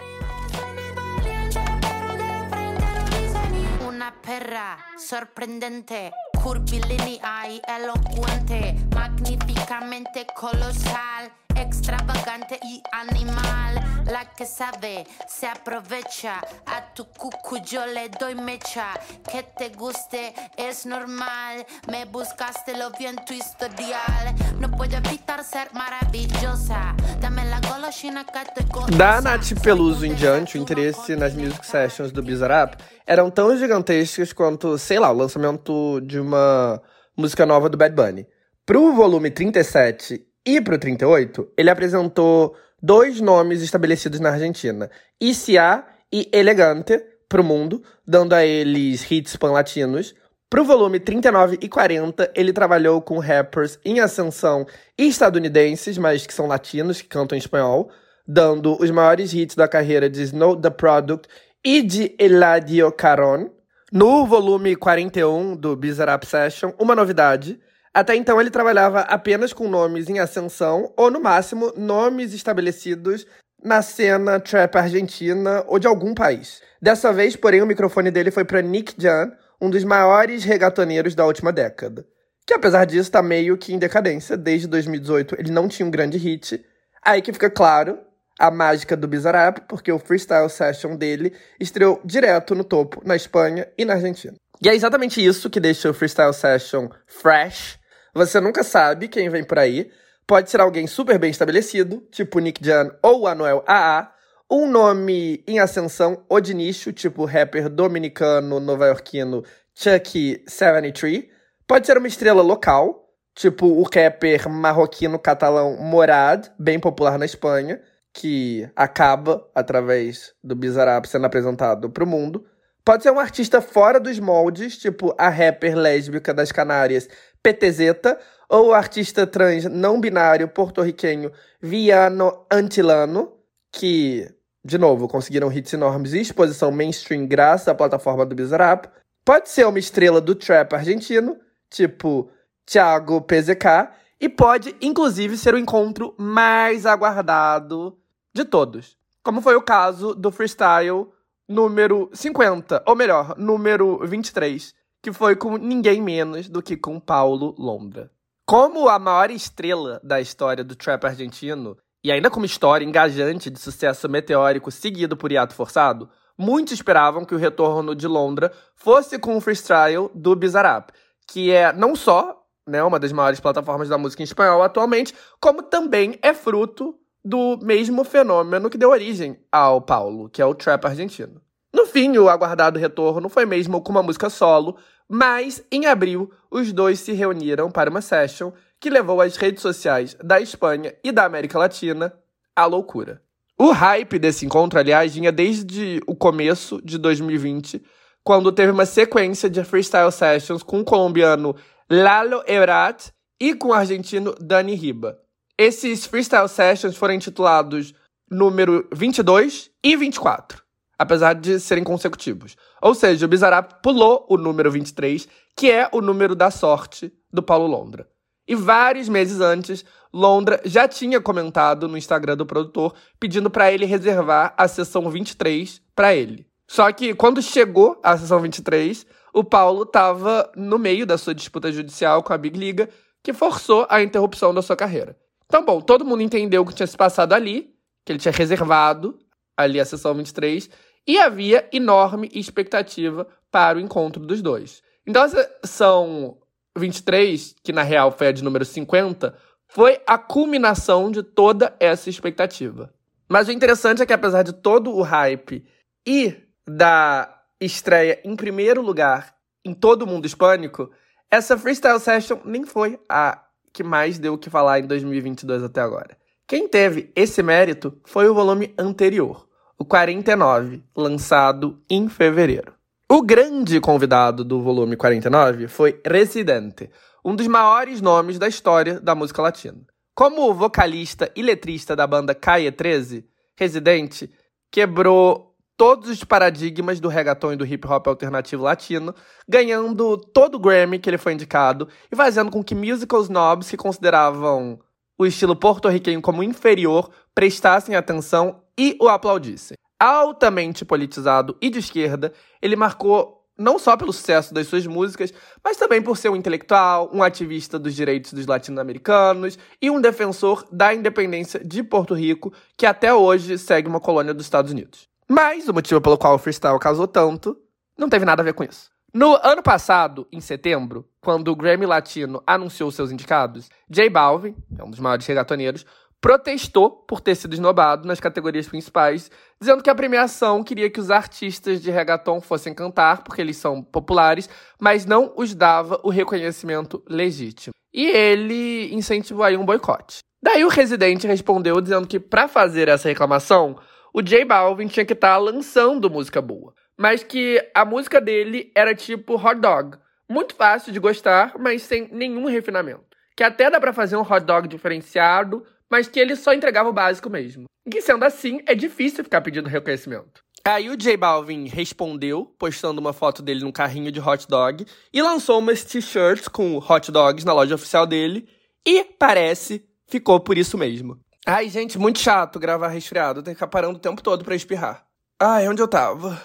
Sorprendente, curvilínea y elocuente, magníficamente colosal. Extravagante y animal. La que sabe se aprovecha. A tu cucu yo le doy mecha. Que te guste es normal. Me buscaste lo tu historial. No puedo evitar ser maravilhosa. Dame la golosina que te Da Nath Peluso em diante, o interesse nas music sessions do Bizarrap eram tão gigantescos quanto, sei lá, o lançamento de uma música nova do Bad Bunny. Pro volume 37 e pro 38, ele apresentou dois nomes estabelecidos na Argentina, ICA e Elegante, pro mundo, dando a eles hits pan-latinos. Pro volume 39 e 40, ele trabalhou com rappers em ascensão estadunidenses, mas que são latinos, que cantam em espanhol, dando os maiores hits da carreira de Snow the Product e de Eladio Caron. No volume 41 do Bizarrap Session, uma novidade, até então ele trabalhava apenas com nomes em ascensão ou, no máximo, nomes estabelecidos na cena trap argentina ou de algum país. Dessa vez, porém, o microfone dele foi para Nick Jan, um dos maiores regatoneiros da última década. Que apesar disso tá meio que em decadência. Desde 2018 ele não tinha um grande hit. Aí que fica claro a mágica do Bizarrap, porque o freestyle session dele estreou direto no topo na Espanha e na Argentina. E é exatamente isso que deixa o freestyle session fresh você nunca sabe quem vem por aí. Pode ser alguém super bem estabelecido, tipo Nick Jan ou Anuel AA. Um nome em ascensão ou de nicho, tipo rapper dominicano, nova-iorquino Chucky 73. Pode ser uma estrela local, tipo o rapper marroquino catalão Morad, bem popular na Espanha, que acaba, através do Bizarrap, sendo apresentado para o mundo. Pode ser um artista fora dos moldes, tipo a rapper lésbica das Canárias PTZ, ou o artista trans não binário porto-riquenho Viano Antilano, que, de novo, conseguiram hits enormes e exposição mainstream graças à plataforma do Bizarrap. Pode ser uma estrela do trap argentino, tipo Thiago PZK, e pode, inclusive, ser o encontro mais aguardado de todos. Como foi o caso do freestyle número 50, ou melhor, número 23, que foi com ninguém menos do que com Paulo Londra. Como a maior estrela da história do trap argentino, e ainda com uma história engajante de sucesso meteórico seguido por hiato forçado, muitos esperavam que o retorno de Londra fosse com o freestyle do Bizarrap, que é não só né, uma das maiores plataformas da música em espanhol atualmente, como também é fruto do mesmo fenômeno que deu origem ao Paulo, que é o trap argentino. No fim, o aguardado retorno foi mesmo com uma música solo, mas em abril os dois se reuniram para uma session que levou as redes sociais da Espanha e da América Latina à loucura. O hype desse encontro, aliás, vinha desde o começo de 2020, quando teve uma sequência de freestyle sessions com o colombiano Lalo Ebrard e com o argentino Dani Riba. Esses freestyle sessions foram intitulados número 22 e 24, apesar de serem consecutivos. Ou seja, o Bizarrap pulou o número 23, que é o número da sorte do Paulo Londra. E vários meses antes, Londra já tinha comentado no Instagram do produtor pedindo para ele reservar a sessão 23 para ele. Só que quando chegou a sessão 23, o Paulo estava no meio da sua disputa judicial com a Big Liga, que forçou a interrupção da sua carreira. Então, bom, todo mundo entendeu o que tinha se passado ali, que ele tinha reservado ali a sessão 23, e havia enorme expectativa para o encontro dos dois. Então, essa sessão 23, que na real foi a de número 50, foi a culminação de toda essa expectativa. Mas o interessante é que, apesar de todo o hype e da estreia em primeiro lugar em todo o mundo hispânico, essa freestyle session nem foi a que mais deu o que falar em 2022 até agora. Quem teve esse mérito foi o volume anterior, o 49, lançado em fevereiro. O grande convidado do volume 49 foi Residente, um dos maiores nomes da história da música latina. Como vocalista e letrista da banda Caia 13, Residente quebrou todos os paradigmas do reggaeton e do hip hop alternativo latino, ganhando todo o Grammy que ele foi indicado e fazendo com que musical snobs que consideravam o estilo porto-riquenho como inferior prestassem atenção e o aplaudissem. Altamente politizado e de esquerda, ele marcou não só pelo sucesso das suas músicas, mas também por ser um intelectual, um ativista dos direitos dos latino-americanos e um defensor da independência de Porto Rico, que até hoje segue uma colônia dos Estados Unidos. Mas o motivo pelo qual o freestyle causou tanto não teve nada a ver com isso. No ano passado, em setembro, quando o Grammy Latino anunciou seus indicados, J Balvin, é um dos maiores regatoneiros, protestou por ter sido esnobado nas categorias principais, dizendo que a premiação queria que os artistas de reggaeton fossem cantar, porque eles são populares, mas não os dava o reconhecimento legítimo. E ele incentivou aí um boicote. Daí o residente respondeu dizendo que para fazer essa reclamação, o J Balvin tinha que estar tá lançando música boa. Mas que a música dele era tipo hot dog. Muito fácil de gostar, mas sem nenhum refinamento. Que até dá para fazer um hot dog diferenciado, mas que ele só entregava o básico mesmo. E que sendo assim, é difícil ficar pedindo reconhecimento. Aí o J Balvin respondeu, postando uma foto dele num carrinho de hot dog, e lançou umas t-shirts com hot dogs na loja oficial dele, e parece ficou por isso mesmo. Ai, gente, muito chato gravar resfriado. Tem que ficar parando o tempo todo pra espirrar. Ai, onde eu tava?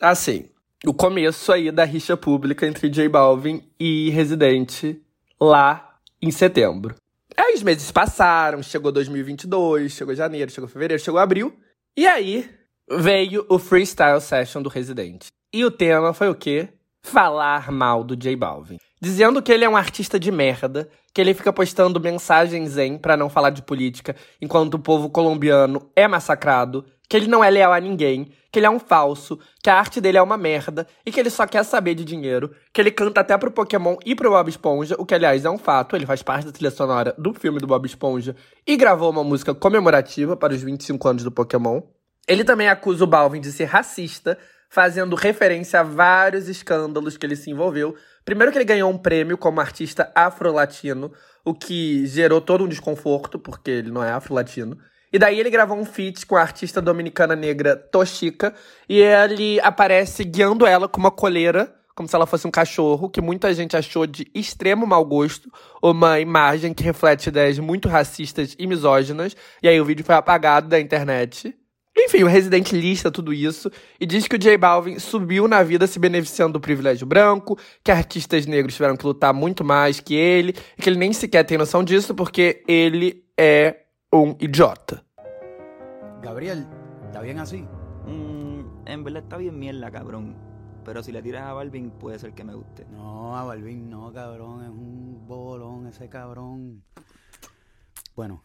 Assim, o começo aí da rixa pública entre J Balvin e Residente lá em setembro. Aí os meses passaram, chegou 2022, chegou janeiro, chegou fevereiro, chegou abril. E aí veio o Freestyle Session do Residente. E o tema foi o quê? Falar mal do J Balvin dizendo que ele é um artista de merda, que ele fica postando mensagens zen para não falar de política, enquanto o povo colombiano é massacrado, que ele não é leal a ninguém, que ele é um falso, que a arte dele é uma merda e que ele só quer saber de dinheiro, que ele canta até pro Pokémon e pro Bob Esponja, o que aliás é um fato, ele faz parte da trilha sonora do filme do Bob Esponja e gravou uma música comemorativa para os 25 anos do Pokémon. Ele também acusa o Balvin de ser racista, fazendo referência a vários escândalos que ele se envolveu. Primeiro que ele ganhou um prêmio como artista afro-latino, o que gerou todo um desconforto, porque ele não é afro-latino. E daí ele gravou um feat com a artista dominicana negra Toshika, e ele aparece guiando ela com uma coleira, como se ela fosse um cachorro, que muita gente achou de extremo mau gosto, uma imagem que reflete ideias muito racistas e misóginas, e aí o vídeo foi apagado da internet. Enfim, o Resident lista tudo isso e diz que o J Balvin subiu na vida se beneficiando do privilégio branco, que artistas negros tiveram que lutar muito mais que ele, e que ele nem sequer tem noção disso porque ele é um idiota. Gabriel, ¿está bien así? Mm, en verdad está bien mierda, cabrón. Pero si le tiras a Balvin, puede ser que me guste. No, a Balvin no, cabrón. Es un bolón ese cabrón. Bueno,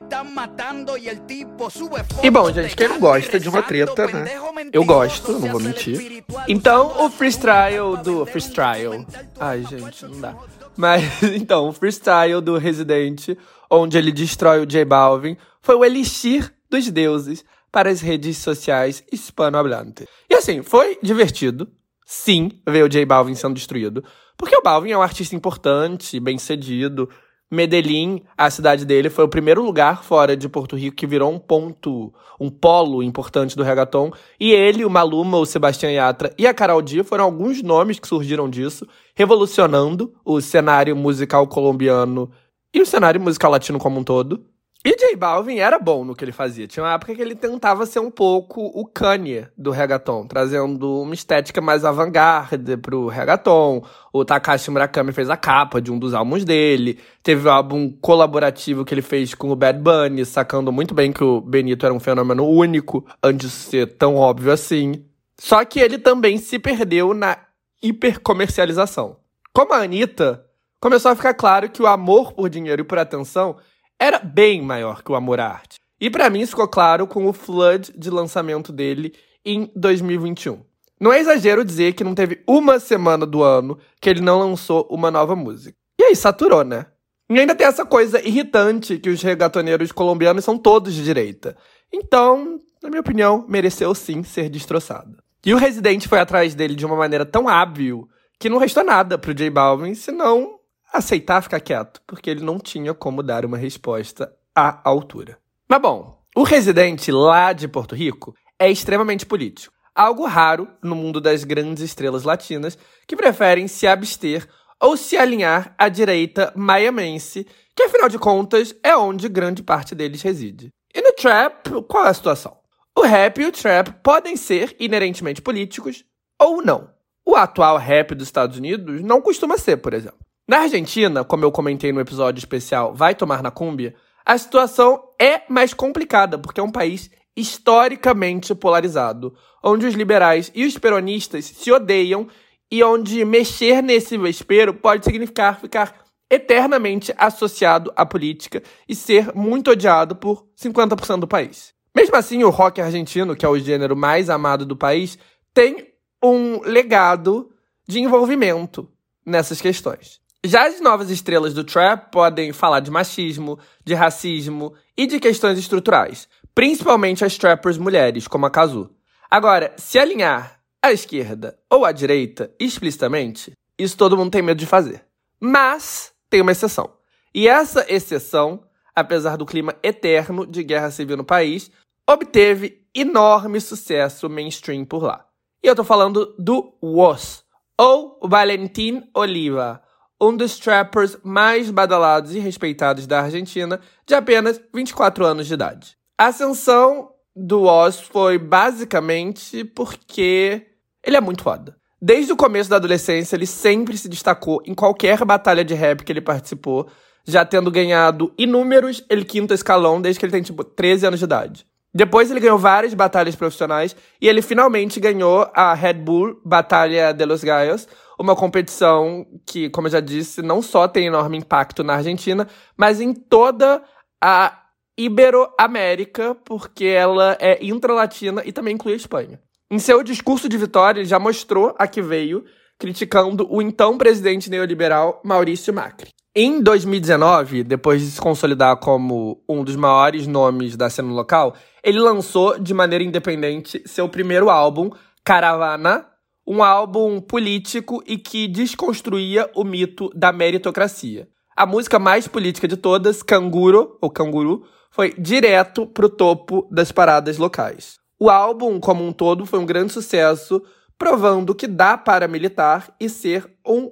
tipo E bom, gente, quem não gosta de uma treta, né? Eu gosto, não vou mentir. Então, o freestyle do. Freestyle. Ai, gente, não dá. Mas, então, o freestyle do Residente, onde ele destrói o J Balvin, foi o elixir dos deuses para as redes sociais hispanohablantes. E assim, foi divertido, sim, ver o J Balvin sendo destruído, porque o Balvin é um artista importante, bem cedido, Medellín, a cidade dele, foi o primeiro lugar fora de Porto Rico que virou um ponto, um polo importante do reggaeton. E ele, o Maluma, o Sebastião Yatra e a Carol D foram alguns nomes que surgiram disso, revolucionando o cenário musical colombiano e o cenário musical latino como um todo. E J Balvin era bom no que ele fazia. Tinha uma época que ele tentava ser um pouco o Kanye do reggaeton, trazendo uma estética mais avant-garde pro reggaeton. O Takashi Murakami fez a capa de um dos álbuns dele. Teve um álbum colaborativo que ele fez com o Bad Bunny, sacando muito bem que o Benito era um fenômeno único, antes de ser tão óbvio assim. Só que ele também se perdeu na hipercomercialização. Como a Anitta, começou a ficar claro que o amor por dinheiro e por atenção era bem maior que o amor à arte. E para mim isso ficou claro com o flood de lançamento dele em 2021. Não é exagero dizer que não teve uma semana do ano que ele não lançou uma nova música. E aí, saturou, né? E ainda tem essa coisa irritante que os regatoneiros colombianos são todos de direita. Então, na minha opinião, mereceu sim ser destroçado. E o Residente foi atrás dele de uma maneira tão hábil que não restou nada pro J Balvin, senão aceitar ficar quieto, porque ele não tinha como dar uma resposta à altura. Mas bom, o residente lá de Porto Rico é extremamente político. Algo raro no mundo das grandes estrelas latinas que preferem se abster ou se alinhar à direita maiamense, que afinal de contas é onde grande parte deles reside. E no trap, qual é a situação? O rap e o trap podem ser inerentemente políticos ou não. O atual rap dos Estados Unidos não costuma ser, por exemplo. Na Argentina, como eu comentei no episódio especial Vai Tomar na Cúmbia, a situação é mais complicada, porque é um país historicamente polarizado, onde os liberais e os peronistas se odeiam e onde mexer nesse vespeiro pode significar ficar eternamente associado à política e ser muito odiado por 50% do país. Mesmo assim, o rock argentino, que é o gênero mais amado do país, tem um legado de envolvimento nessas questões. Já as novas estrelas do trap podem falar de machismo, de racismo e de questões estruturais, principalmente as trappers mulheres, como a Kazu. Agora, se alinhar à esquerda ou à direita explicitamente, isso todo mundo tem medo de fazer. Mas tem uma exceção. E essa exceção, apesar do clima eterno de guerra civil no país, obteve enorme sucesso mainstream por lá. E eu tô falando do WOS, ou Valentin Oliva, um dos trappers mais badalados e respeitados da Argentina, de apenas 24 anos de idade. A ascensão do Oz foi basicamente porque ele é muito foda. Desde o começo da adolescência, ele sempre se destacou em qualquer batalha de rap que ele participou, já tendo ganhado inúmeros El Quinto Escalão desde que ele tem, tipo, 13 anos de idade. Depois ele ganhou várias batalhas profissionais e ele finalmente ganhou a Red Bull Batalha de los Gallos, uma competição que, como eu já disse, não só tem enorme impacto na Argentina, mas em toda a Iberoamérica, porque ela é intralatina e também inclui a Espanha. Em seu discurso de vitória, ele já mostrou a que veio, criticando o então presidente neoliberal Maurício Macri. Em 2019, depois de se consolidar como um dos maiores nomes da cena local, ele lançou de maneira independente seu primeiro álbum, Caravana, um álbum político e que desconstruía o mito da meritocracia. A música mais política de todas, Canguro, ou Canguru, foi direto pro topo das paradas locais. O álbum, como um todo, foi um grande sucesso, provando que dá para militar e ser um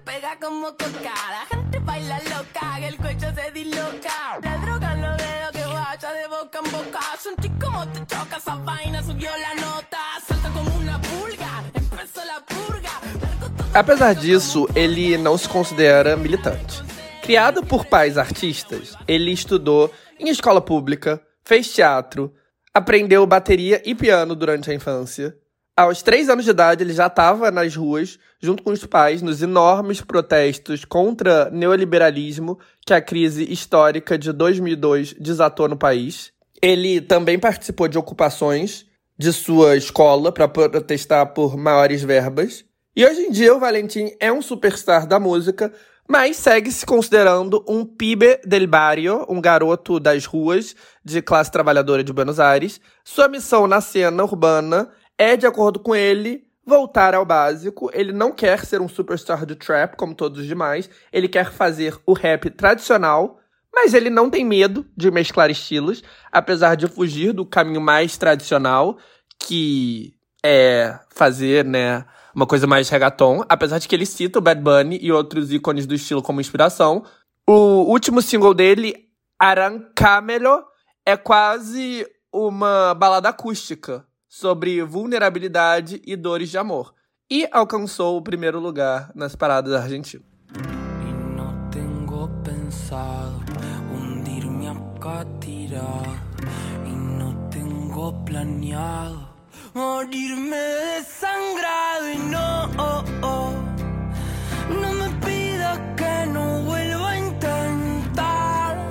pega como coca, la gente baila loca, el cuello se disloca. La droga en los dedos que vaya de boca en boca, sentí como te choca esa vaina, subió la nota, salta como una pulga. Apesar disso, ele não se considera militante. Criado por pais artistas, ele estudou em escola pública, fez teatro, aprendeu bateria e piano durante a infância. Aos três anos de idade, ele já estava nas ruas, junto com os pais, nos enormes protestos contra neoliberalismo que a crise histórica de 2002 desatou no país. Ele também participou de ocupações de sua escola para protestar por maiores verbas. E hoje em dia o Valentim é um superstar da música, mas segue se considerando um pibe del barrio, um garoto das ruas de classe trabalhadora de Buenos Aires. Sua missão na cena urbana é, de acordo com ele, voltar ao básico. Ele não quer ser um superstar do trap como todos os demais. Ele quer fazer o rap tradicional, mas ele não tem medo de mesclar estilos, apesar de fugir do caminho mais tradicional, que é fazer, né, uma coisa mais reggaeton, apesar de que ele cita o Bad Bunny e outros ícones do estilo como inspiração. O último single dele, Arancamelo, é quase uma balada acústica sobre vulnerabilidade e dores de amor. E alcançou o primeiro lugar nas paradas argentinas. Morirme desangrado. Y no, oh, oh, no me que no vuelva a intentar.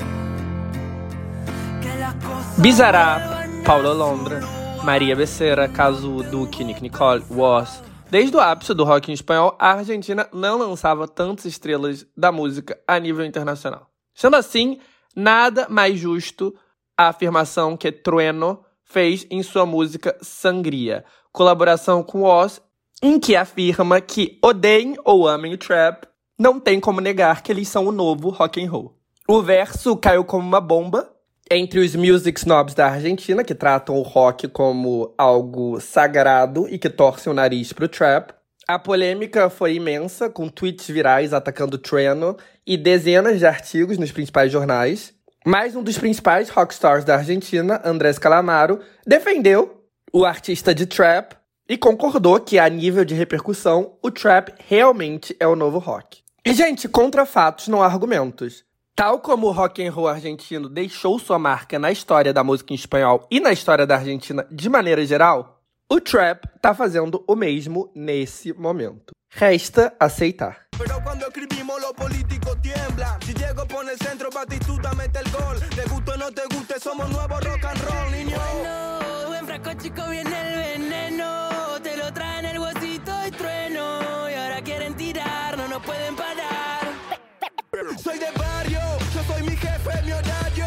Que las cosas su Londra. Maria Becerra, Cazu, Duque, Nick Nicole, Was. Desde o ápice do rock em espanhol, a Argentina não lançava tantas estrelas da música a nível internacional. Sendo assim, nada mais justo a afirmação que Trueno fez em sua música Sangria, colaboração com Oz, em que afirma que odeiem ou amem o trap, não tem como negar que eles são o novo rock and roll. O verso caiu como uma bomba entre os music snobs da Argentina, que tratam o rock como algo sagrado e que torcem o nariz pro trap. A polêmica foi imensa, com tweets virais atacando Treno e dezenas de artigos nos principais jornais. Mas um dos principais rockstars da Argentina, Andrés Calamaro, defendeu o artista de trap e concordou que, a nível de repercussão, o trap realmente é o novo rock. E, gente, contra fatos não há argumentos. Tal como o rock and roll argentino deixou sua marca na história da música em espanhol e na história da Argentina de maneira geral, o trap tá fazendo o mesmo nesse momento. Resta aceitar. Soy de barrio, yo soy mi jefe, mi horario.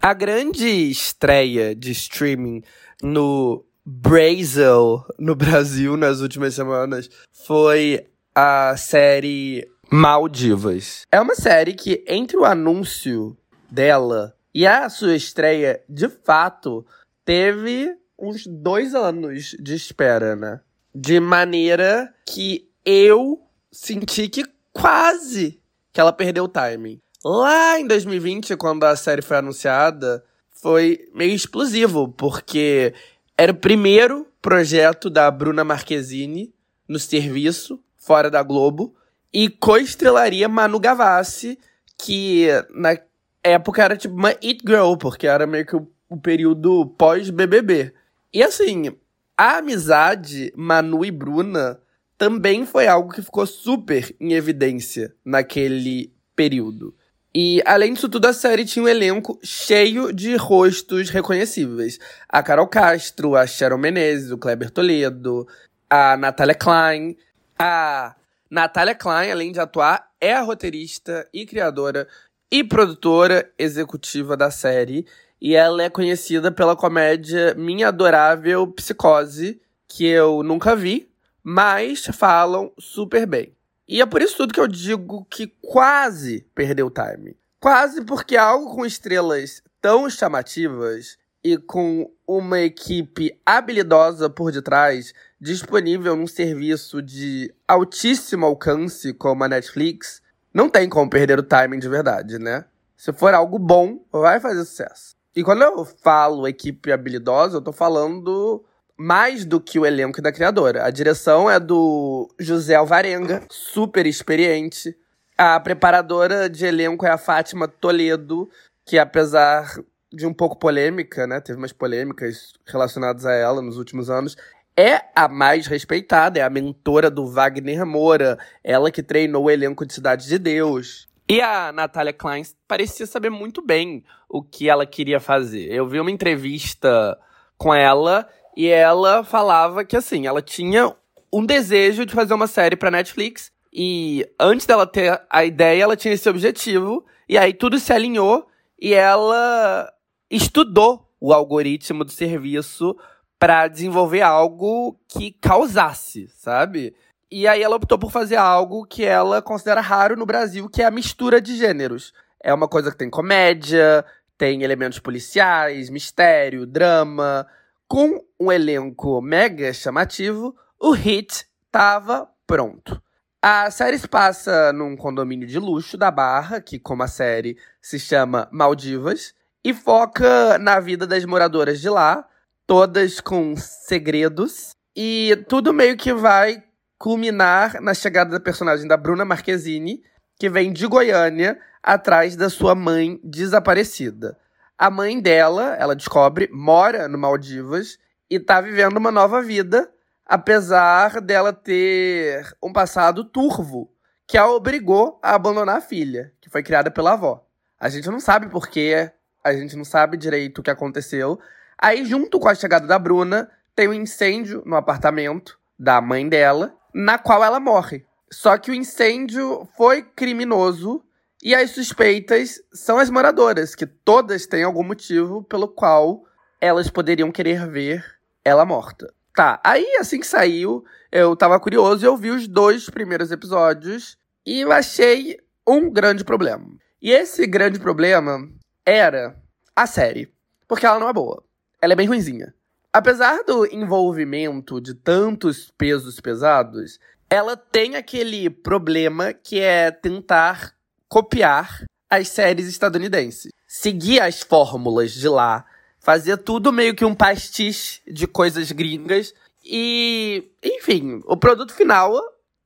A grande estreia de streaming no Brasil, no Brasil, nas últimas semanas, foi a série Maldivas. É uma série que, entre o anúncio dela e a sua estreia, de fato, teve uns dois anos de espera, né? De maneira que eu senti que quase que ela perdeu o timing. Lá em 2020, quando a série foi anunciada, foi meio explosivo, porque era o primeiro projeto da Bruna Marquezine no serviço, fora da Globo, e coestrelaria Manu Gavassi, que na época era tipo uma It Girl, porque era meio que o, o período pós-BBB. E assim, a amizade Manu e Bruna também foi algo que ficou super em evidência naquele período. E, além disso tudo, a série tinha um elenco cheio de rostos reconhecíveis. A Carol Castro, a Sharon Menezes, o Kleber Toledo, a Natália Klein. A Natália Klein, além de atuar, é a roteirista e criadora e produtora executiva da série. E ela é conhecida pela comédia Minha Adorável Psicose, que eu nunca vi, mas falam super bem. E é por isso tudo que eu digo que quase perdeu o time. Quase porque algo com estrelas tão chamativas e com uma equipe habilidosa por detrás, disponível num serviço de altíssimo alcance como a Netflix, não tem como perder o timing de verdade, né? Se for algo bom, vai fazer sucesso. E quando eu falo equipe habilidosa, eu tô falando mais do que o elenco da criadora. A direção é do José Alvarenga, super experiente. A preparadora de elenco é a Fátima Toledo, que apesar de um pouco polêmica, né? Teve umas polêmicas relacionadas a ela nos últimos anos. É a mais respeitada, é a mentora do Wagner Moura, ela que treinou o elenco de Cidade de Deus. E a Natália Klein parecia saber muito bem o que ela queria fazer. Eu vi uma entrevista com ela e ela falava que assim, ela tinha um desejo de fazer uma série para Netflix e antes dela ter a ideia, ela tinha esse objetivo e aí tudo se alinhou e ela estudou o algoritmo do serviço para desenvolver algo que causasse, sabe? E aí ela optou por fazer algo que ela considera raro no Brasil, que é a mistura de gêneros. É uma coisa que tem comédia, tem elementos policiais, mistério, drama. Com um elenco mega chamativo, o hit tava pronto. A série se passa num condomínio de luxo da Barra, que, como a série se chama Maldivas, e foca na vida das moradoras de lá, todas com segredos. E tudo meio que vai culminar na chegada da personagem da Bruna Marquezine, que vem de Goiânia atrás da sua mãe desaparecida. A mãe dela, ela descobre, mora no Maldivas e tá vivendo uma nova vida, apesar dela ter um passado turvo, que a obrigou a abandonar a filha, que foi criada pela avó. A gente não sabe porquê, a gente não sabe direito o que aconteceu. Aí, junto com a chegada da Bruna, tem um incêndio no apartamento da mãe dela, na qual ela morre. Só que o incêndio foi criminoso e as suspeitas são as moradoras, que todas têm algum motivo pelo qual elas poderiam querer ver ela morta. Tá, aí assim que saiu, eu tava curioso e eu vi os dois primeiros episódios e eu achei um grande problema. E esse grande problema era a série. Porque ela não é boa. Ela é bem ruinzinha. Apesar do envolvimento de tantos pesos pesados, ela tem aquele problema que é tentar copiar as séries estadunidenses. Seguir as fórmulas de lá, fazer tudo meio que um pastiche de coisas gringas. E, enfim, o produto final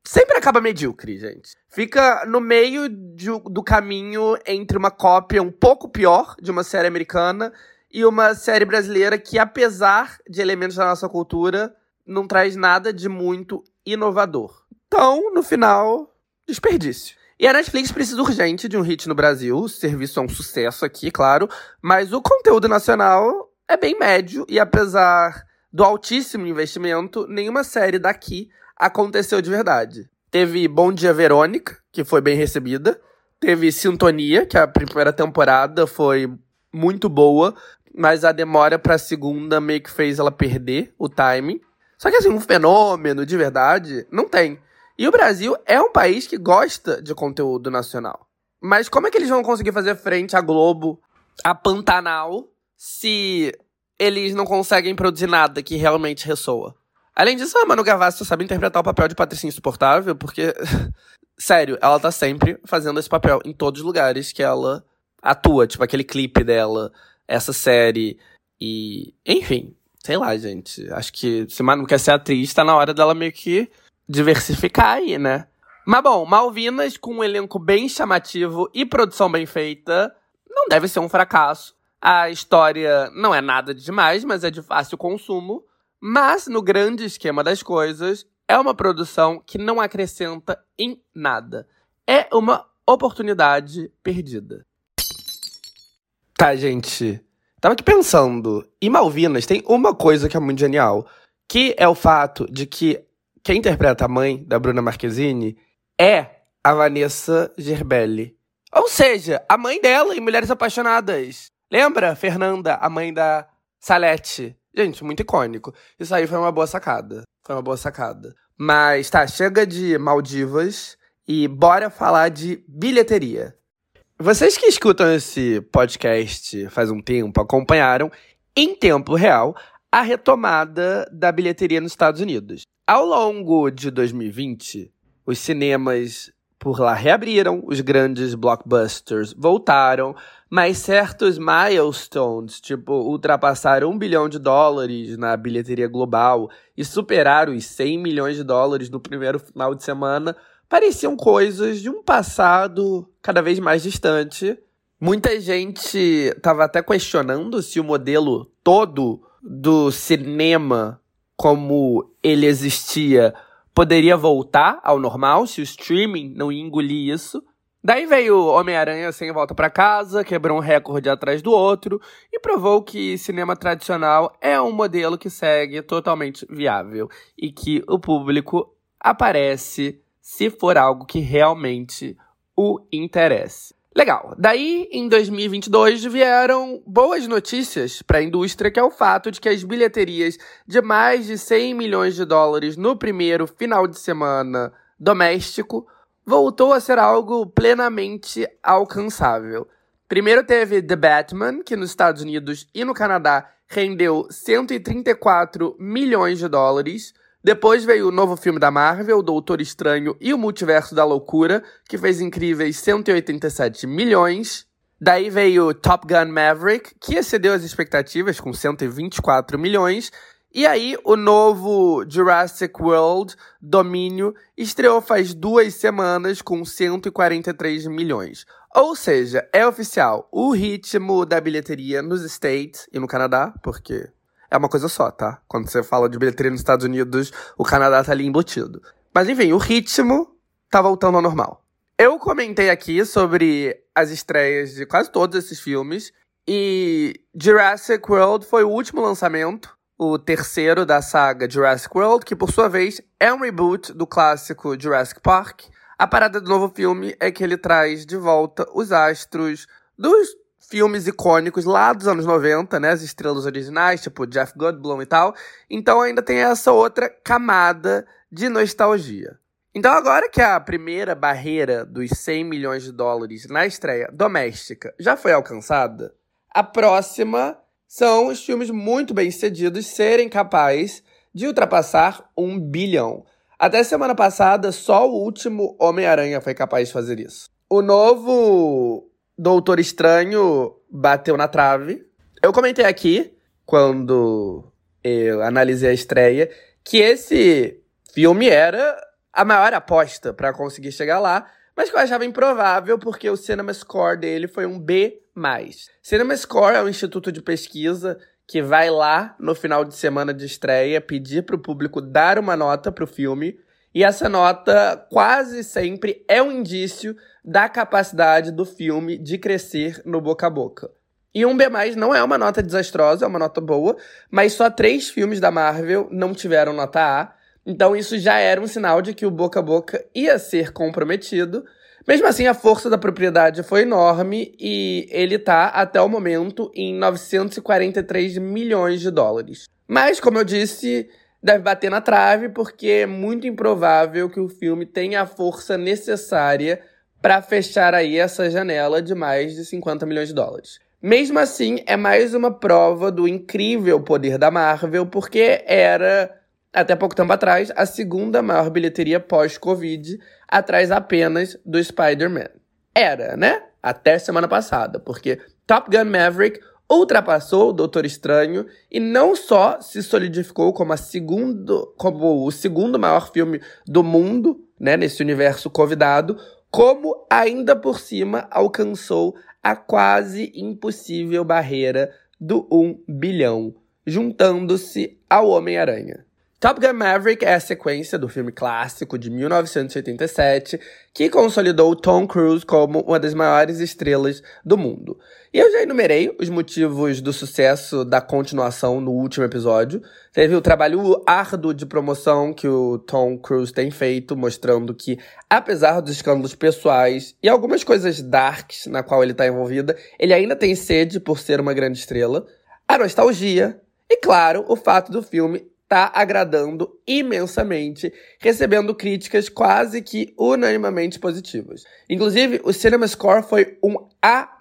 sempre acaba medíocre, gente. Fica no meio de, do caminho entre uma cópia um pouco pior de uma série americana e uma série brasileira que, apesar de elementos da nossa cultura, não traz nada de muito inovador. Então, no final, desperdício. E a Netflix precisa urgente de um hit no Brasil. O serviço é um sucesso aqui, claro. Mas o conteúdo nacional é bem médio. E apesar do altíssimo investimento, nenhuma série daqui aconteceu de verdade. Teve Bom Dia Verônica, que foi bem recebida. Teve Sintonia, que a primeira temporada foi muito boa, mas a demora pra segunda meio que fez ela perder o timing. Só que assim, um fenômeno de verdade não tem. E o Brasil é um país que gosta de conteúdo nacional. Mas como é que eles vão conseguir fazer frente à Globo, a Pantanal, se eles não conseguem produzir nada que realmente ressoa? Além disso, a Manu Gavassi sabe interpretar o papel de Patricinha Insuportável, porque, sério, ela tá sempre fazendo esse papel em todos os lugares que ela atua. Tipo, aquele clipe dela, essa série. E, enfim, sei lá, gente. Acho que se Manu quer ser atriz, tá na hora dela meio que diversificar aí, né? Mas bom, Malvinas, com um elenco bem chamativo e produção bem feita, não deve ser um fracasso. A história não é nada de demais, mas é de fácil consumo. Mas, no grande esquema das coisas, é uma produção que não acrescenta em nada. É uma oportunidade perdida. Tá, gente. Tava aqui pensando. Em Malvinas tem uma coisa que é muito genial. Que é o fato de que quem interpreta a mãe da Bruna Marquezine é a Vanessa Gerbelli. Ou seja, a mãe dela em Mulheres Apaixonadas. Lembra, Fernanda, a mãe da Salete? Gente, muito icônico. Isso aí foi uma boa sacada. Foi uma boa sacada. Mas tá, chega de Maldivas e bora falar de bilheteria. Vocês que escutam esse podcast faz um tempo acompanharam em tempo real a retomada da bilheteria nos Estados Unidos. Ao longo de 2020, os cinemas por lá reabriram, os grandes blockbusters voltaram, mas certos milestones, tipo ultrapassar um bilhão de dólares na bilheteria global e superar os 100 milhões de dólares no primeiro final de semana, pareciam coisas de um passado cada vez mais distante, Muita gente tava até questionando se o modelo todo do cinema como ele existia poderia voltar ao normal, se o streaming não engolir isso. Daí veio Homem-Aranha sem volta para casa, quebrou um recorde atrás do outro e provou que cinema tradicional é um modelo que segue totalmente viável e que o público aparece se for algo que realmente o interesse. Legal. Daí, em 2022, vieram boas notícias para a indústria, que é o fato de que as bilheterias de mais de 100 milhões de dólares no primeiro final de semana doméstico voltou a ser algo plenamente alcançável. Primeiro teve The Batman, que nos Estados Unidos e no Canadá rendeu 134 milhões de dólares. Depois veio o novo filme da Marvel, Doutor Estranho e o Multiverso da Loucura, que fez incríveis 187 milhões. Daí veio Top Gun Maverick, que excedeu as expectativas com 124 milhões. E aí, o novo Jurassic World Domínio estreou faz duas semanas com 143 milhões. Ou seja, é oficial o ritmo da bilheteria nos States e no Canadá, porque é uma coisa só, tá? Quando você fala de bilheteria nos Estados Unidos, o Canadá tá ali embutido. Mas enfim, o ritmo tá voltando ao normal. Eu comentei aqui sobre as estreias de quase todos esses filmes. E Jurassic World foi o último lançamento, o terceiro da saga Jurassic World, que por sua vez é um reboot do clássico Jurassic Park. A parada do novo filme é que ele traz de volta os astros dos filmes icônicos lá dos anos 90, né? As estrelas originais, tipo Jeff Goldblum e tal. Então ainda tem essa outra camada de nostalgia. Então agora que a primeira barreira dos 100 milhões de dólares na estreia doméstica já foi alcançada, a próxima são os filmes muito bem sucedidos serem capazes de ultrapassar um bilhão. Até semana passada, só o último Homem-Aranha foi capaz de fazer isso. O novo Doutor Estranho bateu na trave. Eu comentei aqui, quando eu analisei a estreia, que esse filme era a maior aposta para conseguir chegar lá, mas que eu achava improvável porque o Cinema Score dele foi um B+. Cinema Score é um instituto de pesquisa que vai lá no final de semana de estreia pedir para o público dar uma nota para o filme, e essa nota quase sempre é um indício da capacidade do filme de crescer no boca a boca. E um B+, não é uma nota desastrosa, é uma nota boa, mas só três filmes da Marvel não tiveram nota A, então isso já era um sinal de que o boca a boca ia ser comprometido. Mesmo assim, a força da propriedade foi enorme e ele tá, até o momento, em 943 milhões de dólares. Mas, como eu disse, deve bater na trave porque é muito improvável que o filme tenha a força necessária para fechar aí essa janela de mais de 50 milhões de dólares. Mesmo assim, é mais uma prova do incrível poder da Marvel, porque era, até pouco tempo atrás, a segunda maior bilheteria pós-Covid, atrás apenas do Spider-Man. Era, né? Até semana passada, porque Top Gun Maverick ultrapassou o Doutor Estranho e não só se solidificou como, a segundo, como o segundo maior filme do mundo, né, nesse universo convidado, como ainda por cima alcançou a quase impossível barreira do 1 bilhão, juntando-se ao Homem-Aranha. Top Gun Maverick é a sequência do filme clássico de 1987 que consolidou Tom Cruise como uma das maiores estrelas do mundo. E eu já enumerei os motivos do sucesso da continuação no último episódio. Teve o trabalho árduo de promoção que o Tom Cruise tem feito, mostrando que, apesar dos escândalos pessoais e algumas coisas darks na qual ele está envolvido, ele ainda tem sede por ser uma grande estrela. A nostalgia, e claro, o fato do filme está agradando imensamente, recebendo críticas quase que unanimamente positivas. Inclusive, o Cinema Score foi um A+,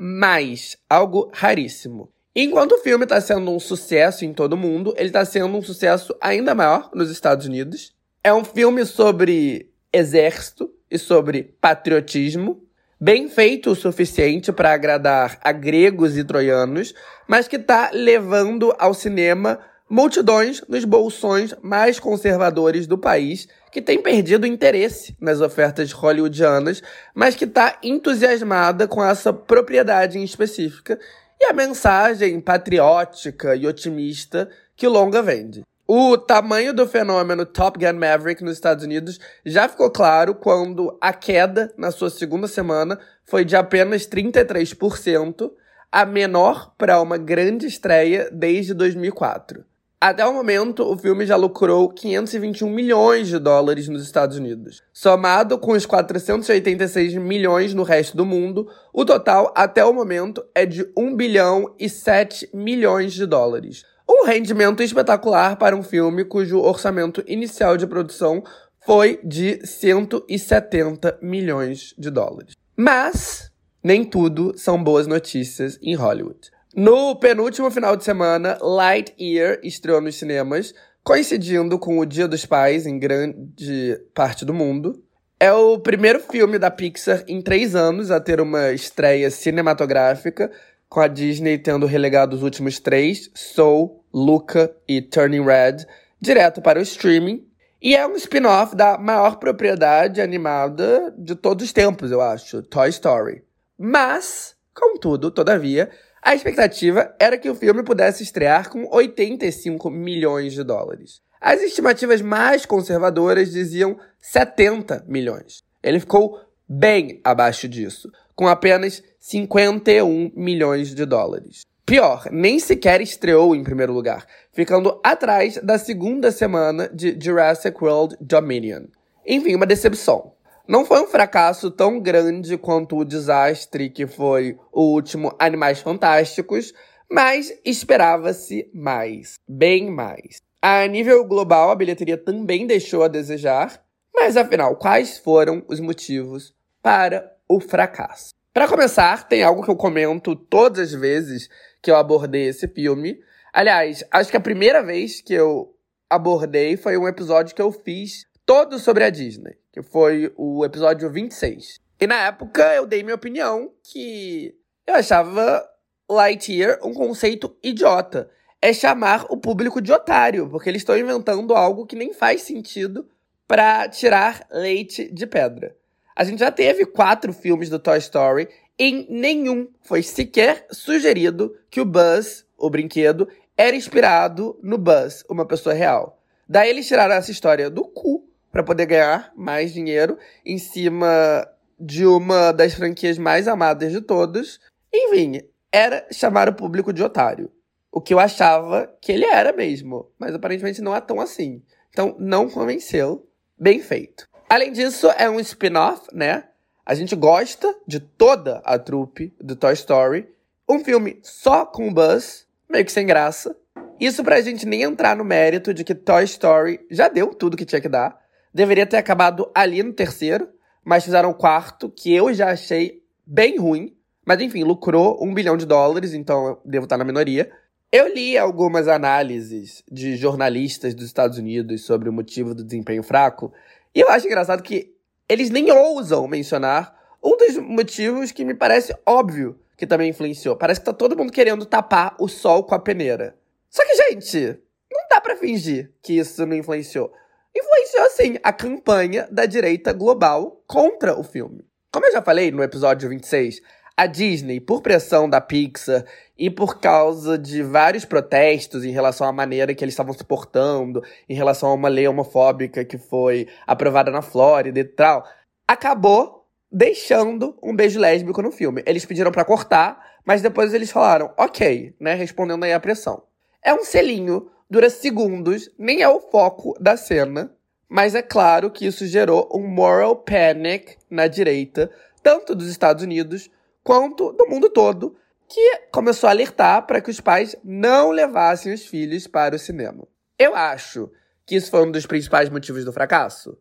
algo raríssimo. Enquanto o filme está sendo um sucesso em todo o mundo, ele está sendo um sucesso ainda maior nos Estados Unidos. É um filme sobre exército e sobre patriotismo, bem feito o suficiente para agradar a gregos e troianos, mas que está levando ao cinema multidões nos bolsões mais conservadores do país que tem perdido interesse nas ofertas hollywoodianas, mas que está entusiasmada com essa propriedade em específica e a mensagem patriótica e otimista que longa vende. O tamanho do fenômeno Top Gun Maverick nos Estados Unidos já ficou claro quando a queda na sua segunda semana foi de apenas 33%, a menor para uma grande estreia desde 2004. Até o momento, o filme já lucrou 521 milhões de dólares nos Estados Unidos. Somado com os 486 milhões no resto do mundo, o total até o momento é de 1 bilhão e 7 milhões de dólares. Um rendimento espetacular para um filme cujo orçamento inicial de produção foi de 170 milhões de dólares. Mas nem tudo são boas notícias em Hollywood. No penúltimo final de semana, Lightyear estreou nos cinemas, coincidindo com o Dia dos Pais em grande parte do mundo. É o primeiro filme da Pixar em três anos a ter uma estreia cinematográfica, com a Disney tendo relegado os últimos três, Soul, Luca e Turning Red, direto para o streaming. E é um spin-off da maior propriedade animada de todos os tempos, eu acho, Toy Story. Mas, contudo, todavia, a expectativa era que o filme pudesse estrear com 85 milhões de dólares. As estimativas mais conservadoras diziam 70 milhões. Ele ficou bem abaixo disso, com apenas 51 milhões de dólares. Pior, nem sequer estreou em primeiro lugar, ficando atrás da segunda semana de Jurassic World Dominion. Enfim, uma decepção. Não foi um fracasso tão grande quanto o desastre que foi o último Animais Fantásticos, mas esperava-se mais, bem mais. A nível global, a bilheteria também deixou a desejar, mas afinal, quais foram os motivos para o fracasso? Para começar, tem algo que eu comento todas as vezes que eu abordei esse filme. Aliás, acho que a primeira vez que eu abordei foi um episódio que eu fiz todo sobre a Disney que foi o episódio 26. E na época eu dei minha opinião que eu achava Lightyear um conceito idiota. É chamar o público de otário, porque eles estão inventando algo que nem faz sentido para tirar leite de pedra. A gente já teve quatro filmes do Toy Story, em nenhum foi sequer sugerido que o Buzz, o brinquedo, era inspirado no Buzz, uma pessoa real. Daí eles tiraram essa história do cu para poder ganhar mais dinheiro em cima de uma das franquias mais amadas de todos. Enfim, era chamar o público de otário. O que eu achava que ele era mesmo, mas aparentemente não é tão assim. Então, não convenceu. Bem feito. Além disso, é um spin-off, né? A gente gosta de toda a trupe do Toy Story. Um filme só com o Buzz, meio que sem graça. Isso pra gente nem entrar no mérito de que Toy Story já deu tudo que tinha que dar. Deveria ter acabado ali no terceiro, mas fizeram o quarto, que eu já achei bem ruim. Mas enfim, lucrou um bilhão de dólares, então eu devo estar na minoria. Eu li algumas análises de jornalistas dos Estados Unidos sobre o motivo do desempenho fraco, e eu acho engraçado que eles nem ousam mencionar um dos motivos que me parece óbvio que também influenciou. Parece que tá todo mundo querendo tapar o sol com a peneira. Só que, gente, não dá para fingir que isso não influenciou influenciou, assim, a campanha da direita global contra o filme. Como eu já falei no episódio 26, a Disney, por pressão da Pixar e por causa de vários protestos em relação à maneira que eles estavam se portando, em relação a uma lei homofóbica que foi aprovada na Flórida e tal, acabou deixando um beijo lésbico no filme. Eles pediram para cortar, mas depois eles falaram, ok, né, respondendo aí à pressão. É um selinho dura segundos, nem é o foco da cena, mas é claro que isso gerou um moral panic na direita, tanto dos Estados Unidos quanto do mundo todo, que começou a alertar para que os pais não levassem os filhos para o cinema. Eu acho que isso foi um dos principais motivos do fracasso?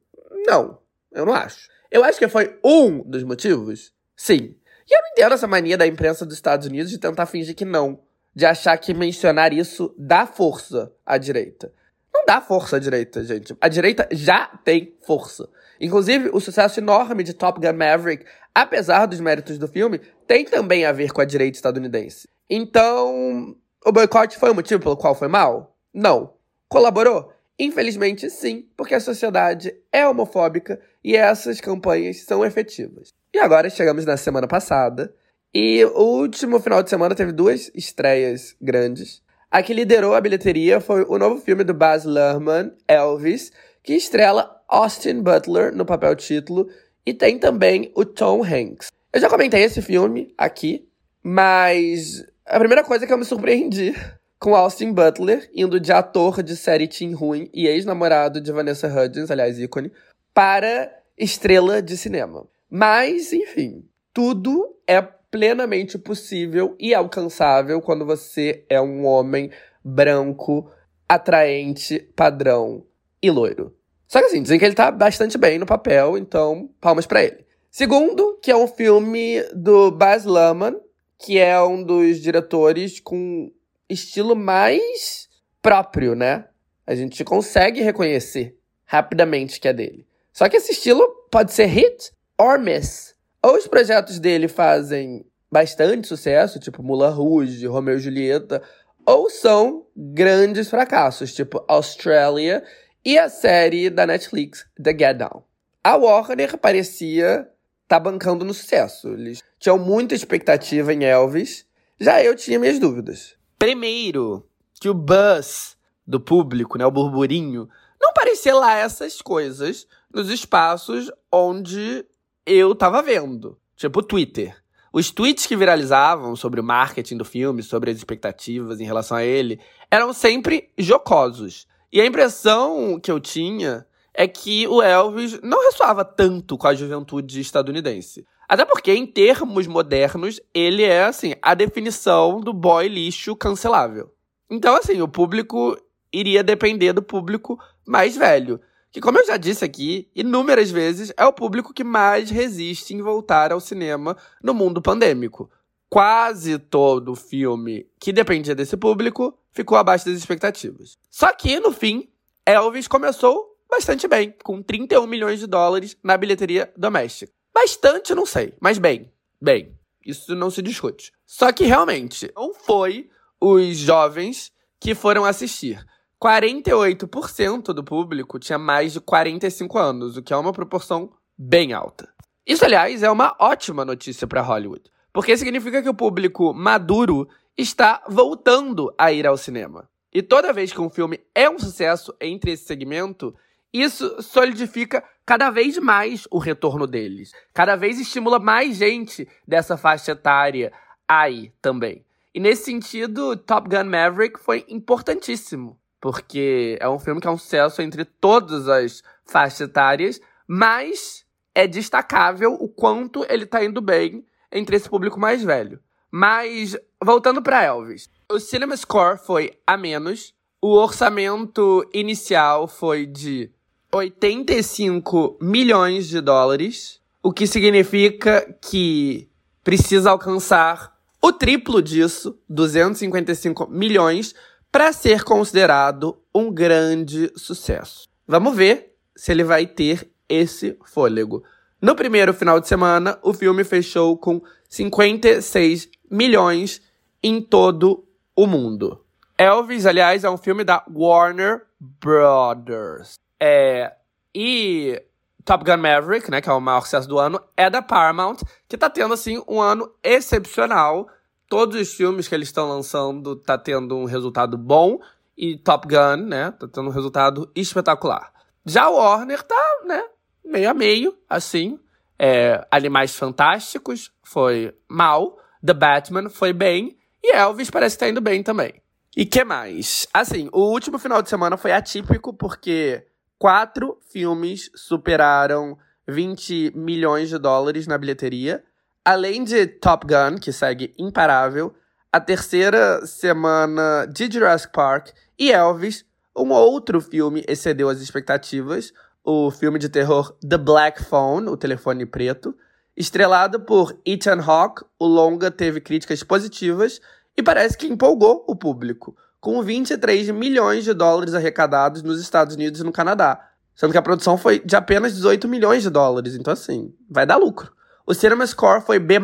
Não, eu não acho. Eu acho que foi um dos motivos? Sim. E eu não entendo essa mania da imprensa dos Estados Unidos de tentar fingir que não de achar que mencionar isso dá força à direita. Não dá força à direita, gente. A direita já tem força. Inclusive, o sucesso enorme de Top Gun Maverick, apesar dos méritos do filme, tem também a ver com a direita estadunidense. Então, o boicote foi o motivo pelo qual foi mal? Não. Colaborou? Infelizmente, sim, porque a sociedade é homofóbica e essas campanhas são efetivas. E agora chegamos na semana passada, e o último final de semana teve duas estreias grandes. A que liderou a bilheteria foi o novo filme do Baz Luhrmann, Elvis, que estrela Austin Butler no papel título e tem também o Tom Hanks. Eu já comentei esse filme aqui, mas a primeira coisa que eu me surpreendi com Austin Butler indo de ator de série teen ruim e ex-namorado de Vanessa Hudgens, aliás, ícone, para estrela de cinema. Mas, enfim, tudo é plenamente possível e alcançável quando você é um homem branco, atraente, padrão e loiro. Só que assim, dizem que ele tá bastante bem no papel, então palmas para ele. Segundo, que é um filme do Baz Luhrmann, que é um dos diretores com estilo mais próprio, né? A gente consegue reconhecer rapidamente que é dele. Só que esse estilo pode ser hit or miss. Ou os projetos dele fazem bastante sucesso, tipo Mulan Rouge, Romeo e Julieta, ou são grandes fracassos, tipo Australia e a série da Netflix, The Get Down. A Warner parecia estar tá bancando no sucesso. Eles tinham muita expectativa em Elvis, já eu tinha minhas dúvidas. Primeiro, que o buzz do público, né, o burburinho, não parecia lá essas coisas nos espaços onde eu tava vendo. Tipo Twitter. Os tweets que viralizavam sobre o marketing do filme, sobre as expectativas em relação a ele, eram sempre jocosos. E a impressão que eu tinha é que o Elvis não ressoava tanto com a juventude estadunidense. Até porque, em termos modernos, ele é, assim, a definição do boy lixo cancelável. Então, assim, o público iria depender do público mais velho. Que, como eu já disse aqui, inúmeras vezes é o público que mais resiste em voltar ao cinema no mundo pandêmico. Quase todo filme que dependia desse público ficou abaixo das expectativas. Só que, no fim, Elvis começou bastante bem, com 31 milhões de dólares na bilheteria doméstica. Bastante, não sei, mas bem, bem, isso não se discute. Só que realmente não foi os jovens que foram assistir. 48% do público tinha mais de 45 anos, o que é uma proporção bem alta. Isso, aliás, é uma ótima notícia para Hollywood, porque significa que o público maduro está voltando a ir ao cinema. E toda vez que um filme é um sucesso entre esse segmento, isso solidifica cada vez mais o retorno deles. Cada vez estimula mais gente dessa faixa etária aí também. E nesse sentido, Top Gun Maverick foi importantíssimo, porque é um filme que é um sucesso entre todas as faixas etárias, mas é destacável o quanto ele tá indo bem entre esse público mais velho. Mas voltando para Elvis, o Cinema Score foi a menos, o orçamento inicial foi de 85 milhões de dólares, o que significa que precisa alcançar o triplo disso, 255 milhões, para ser considerado um grande sucesso. Vamos ver se ele vai ter esse fôlego. No primeiro final de semana, o filme fechou com 56 milhões em todo o mundo. Elvis, aliás, é um filme da Warner Brothers. É, e Top Gun Maverick, né, que é o maior sucesso do ano, é da Paramount, que tá tendo, assim, um ano excepcional. Todos os filmes que eles estão lançando tá tendo um resultado bom. E Top Gun, né, tá tendo um resultado espetacular. Já o Warner tá, né, meio a meio, assim. É, Animais Fantásticos foi mal. The Batman foi bem. E Elvis parece que tá indo bem também. E que mais? Assim, o último final de semana foi atípico porque quatro filmes superaram 20 milhões de dólares na bilheteria. Além de Top Gun, que segue imparável, a terceira semana de Jurassic Park e Elvis, um outro filme excedeu as expectativas, o filme de terror The Black Phone, o telefone preto. Estrelado por Ethan Hawke, o longa teve críticas positivas e parece que empolgou o público com 23 milhões de dólares arrecadados nos Estados Unidos e no Canadá. Sendo que a produção foi de apenas 18 milhões de dólares. Então, assim, vai dar lucro. O Cinema Score foi B,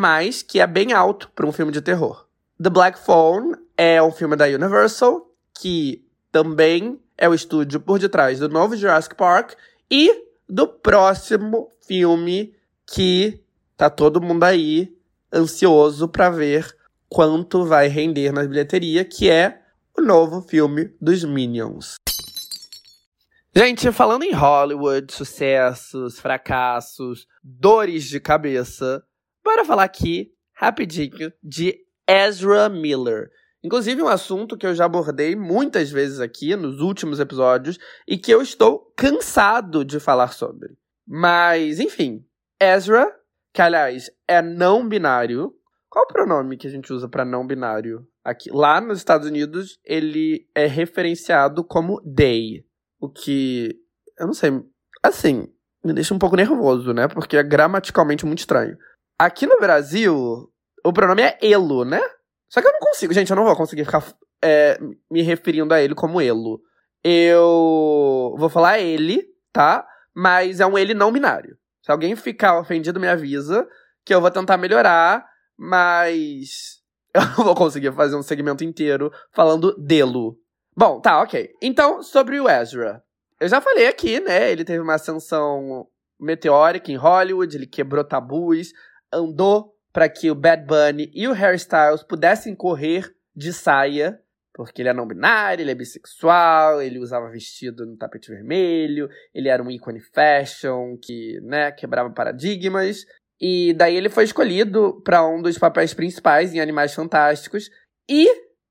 que é bem alto para um filme de terror. The Black Phone é um filme da Universal, que também é o estúdio por detrás do novo Jurassic Park e do próximo filme que tá todo mundo aí ansioso para ver quanto vai render na bilheteria, que é o novo filme dos Minions. Gente, falando em Hollywood, sucessos, fracassos, dores de cabeça, bora falar aqui rapidinho de Ezra Miller. Inclusive, um assunto que eu já abordei muitas vezes aqui nos últimos episódios e que eu estou cansado de falar sobre. Mas, enfim, Ezra, que aliás é não binário. Qual o pronome que a gente usa para não binário? Aqui, lá nos Estados Unidos, ele é referenciado como they. O que. Eu não sei. Assim, me deixa um pouco nervoso, né? Porque é gramaticalmente muito estranho. Aqui no Brasil, o pronome é elo, né? Só que eu não consigo, gente, eu não vou conseguir ficar é, me referindo a ele como elo. Eu vou falar ele, tá? Mas é um ele não binário. Se alguém ficar ofendido, me avisa que eu vou tentar melhorar, mas eu não vou conseguir fazer um segmento inteiro falando delo. Bom, tá, ok. Então, sobre o Ezra. Eu já falei aqui, né? Ele teve uma ascensão meteórica em Hollywood, ele quebrou tabus, andou para que o Bad Bunny e o Harry Styles pudessem correr de saia, porque ele é não binário, ele é bissexual, ele usava vestido no tapete vermelho, ele era um ícone fashion que, né, quebrava paradigmas. E daí ele foi escolhido para um dos papéis principais em Animais Fantásticos e,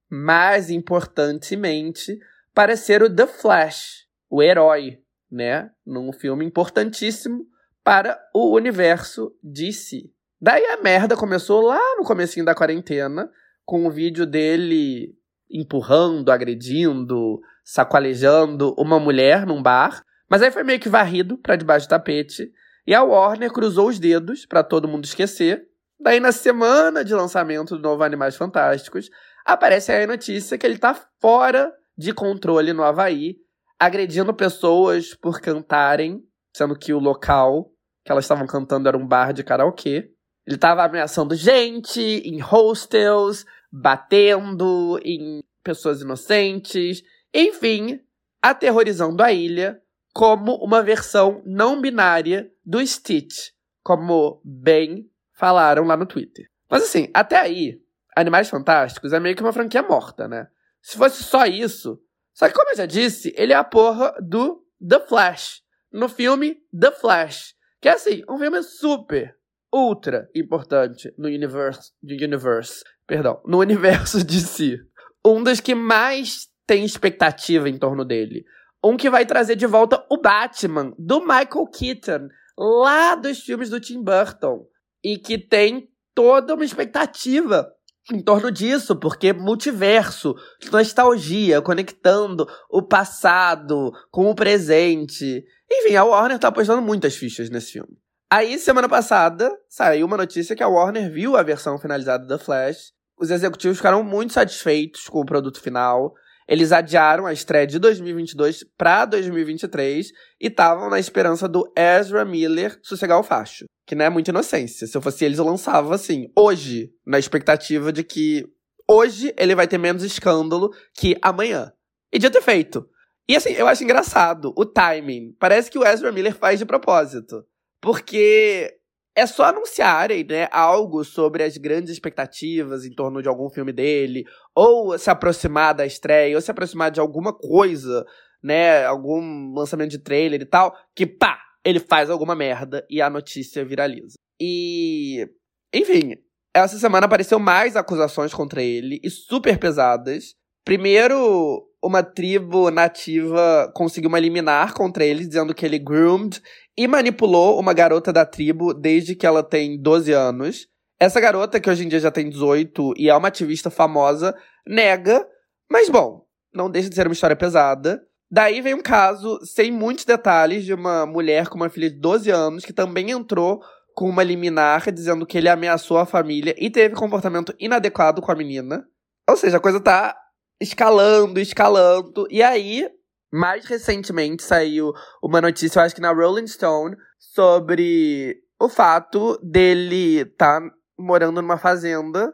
mais importantemente, para ser o The Flash, o herói, né, num filme importantíssimo para o universo DC. Daí a merda começou lá no comecinho da quarentena, com o vídeo dele empurrando, agredindo, sacolejando uma mulher num bar. Mas aí foi meio que varrido para debaixo do tapete. E a Warner cruzou os dedos para todo mundo esquecer. Daí, na semana de lançamento do novo Animais Fantásticos, aparece aí a notícia que ele tá fora de controle no Havaí, agredindo pessoas por cantarem, sendo que o local que elas estavam cantando era um bar de karaokê. Ele tava ameaçando gente em hostels, batendo em pessoas inocentes, enfim, aterrorizando a ilha como uma versão não binária do Stitch, como bem falaram lá no Twitter. Mas assim, até aí, Animais Fantásticos é meio que uma franquia morta, né? Se fosse só isso. Só que, como eu já disse, ele é a porra do The Flash. No filme The Flash. Que é assim, um filme super, ultra importante no universo, universe, perdão, no universo de si. Um dos que mais tem expectativa em torno dele. Um que vai trazer de volta o Batman do Michael Keaton, lá dos filmes do Tim Burton, e que tem toda uma expectativa em torno disso, porque multiverso, nostalgia, conectando o passado com o presente. Enfim, a Warner tá apostando muitas fichas nesse filme. Aí, semana passada, saiu uma notícia que a Warner viu a versão finalizada da Flash. Os executivos ficaram muito satisfeitos com o produto final. Eles adiaram a estreia de 2022 para 2023 e estavam na esperança do Ezra Miller sossegar o facho. Que não é muita inocência. Se eu fosse eles, eu lançava assim, hoje, na expectativa de que hoje ele vai ter menos escândalo que amanhã. E de ter feito. E assim, eu acho engraçado o timing. Parece que o Ezra Miller faz de propósito. Porque é só anunciarem, né, algo sobre as grandes expectativas em torno de algum filme dele, ou se aproximar da estreia, ou se aproximar de alguma coisa, né, algum lançamento de trailer e tal, que pá, ele faz alguma merda e a notícia viraliza. E, enfim, essa semana apareceu mais acusações contra ele e super pesadas. Primeiro, uma tribo nativa conseguiu uma liminar contra ele, dizendo que ele groomed e manipulou uma garota da tribo desde que ela tem 12 anos. Essa garota, que hoje em dia já tem 18 e é uma ativista famosa, nega, mas bom, não deixa de ser uma história pesada. Daí vem um caso, sem muitos detalhes, de uma mulher com uma filha de 12 anos que também entrou com uma liminar dizendo que ele ameaçou a família e teve comportamento inadequado com a menina. Ou seja, a coisa tá escalando, escalando. E aí, mais recentemente saiu uma notícia, eu acho que na Rolling Stone, sobre o fato dele estar tá morando numa fazenda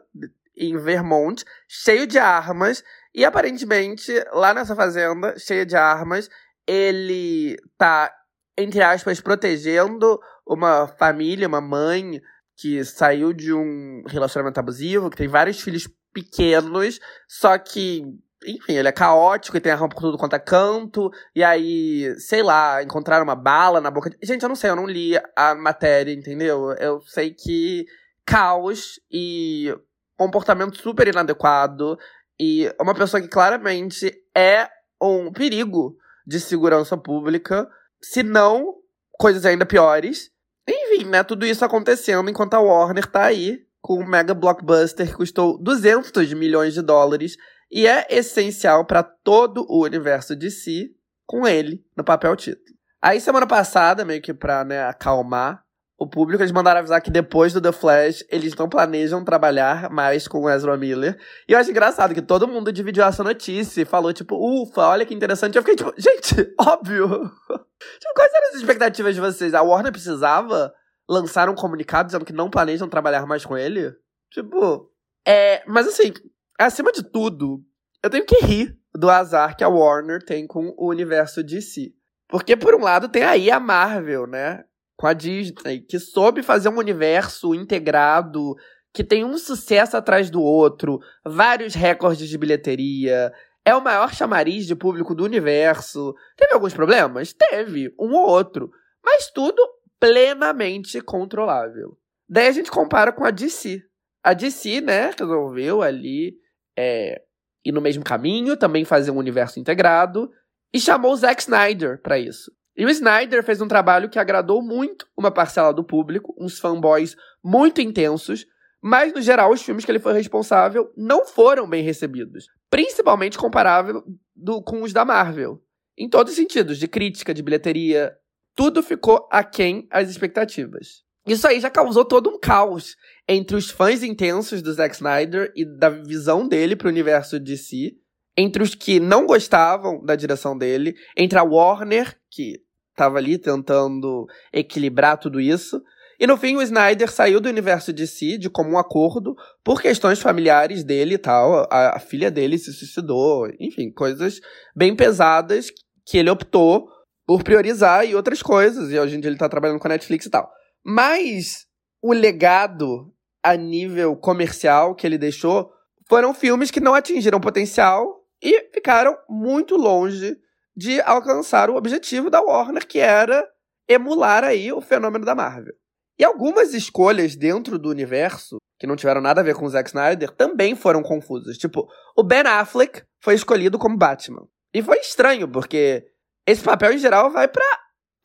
em Vermont, cheio de armas, E aparentemente, lá nessa fazenda, cheia de armas, ele tá, entre aspas, protegendo uma família, uma mãe que saiu de um relacionamento abusivo, que tem vários filhos pequenos, só que, enfim, ele é caótico e tem arma por tudo quanto é canto, e aí, sei lá, encontraram uma bala na boca. De... Gente, eu não sei, eu não li a matéria, entendeu? Eu sei que caos e comportamento super inadequado e uma pessoa que claramente é um perigo de segurança pública, se não coisas ainda piores. Enfim, né, tudo isso acontecendo enquanto a Warner tá aí com um mega blockbuster que custou 200 milhões de dólares e é essencial para todo o universo de si com ele no papel título. Aí semana passada, meio que pra né, acalmar o público, eles mandaram avisar que depois do The Flash, eles não planejam trabalhar mais com Ezra Miller. E eu acho engraçado que todo mundo dividiu essa notícia e falou, tipo, ufa, olha que interessante. Eu fiquei tipo, gente, óbvio. tipo, quais eram as expectativas de vocês? A Warner precisava lançar um comunicado dizendo que não planejam trabalhar mais com ele? Tipo, é. Mas assim, acima de tudo, eu tenho que rir do azar que a Warner tem com o universo DC. Porque, por um lado, tem aí a Marvel, né? com a Disney, que soube fazer um universo integrado, que tem um sucesso atrás do outro, vários recordes de bilheteria, é o maior chamariz de público do universo. Teve alguns problemas? Teve, um ou outro. Mas tudo plenamente controlável. Daí a gente compara com a DC. A DC, né, resolveu ali é, ir no mesmo caminho, também fazer um universo integrado, e chamou o Zack Snyder para isso. E o Snyder fez um trabalho que agradou muito uma parcela do público, uns fanboys muito intensos, mas no geral os filmes que ele foi responsável não foram bem recebidos, principalmente comparável do, com os da Marvel. Em todos os sentidos, de crítica, de bilheteria, tudo ficou aquém as expectativas. Isso aí já causou todo um caos entre os fãs intensos do Zack Snyder e da visão dele para o universo DC, entre os que não gostavam da direção dele, entre a Warner, que estava ali tentando equilibrar tudo isso. E no fim, o Snyder saiu do universo de si, de comum acordo, por questões familiares dele e tal. A, a filha dele se suicidou, enfim, coisas bem pesadas que ele optou por priorizar e outras coisas. E hoje em dia ele tá trabalhando com a Netflix e tal. Mas o legado a nível comercial que ele deixou foram filmes que não atingiram potencial e ficaram muito longe de alcançar o objetivo da Warner, que era emular aí o fenômeno da Marvel. E algumas escolhas dentro do universo, que não tiveram nada a ver com o Zack Snyder, também foram confusas. Tipo, o Ben Affleck foi escolhido como Batman. E foi estranho, porque esse papel em geral vai para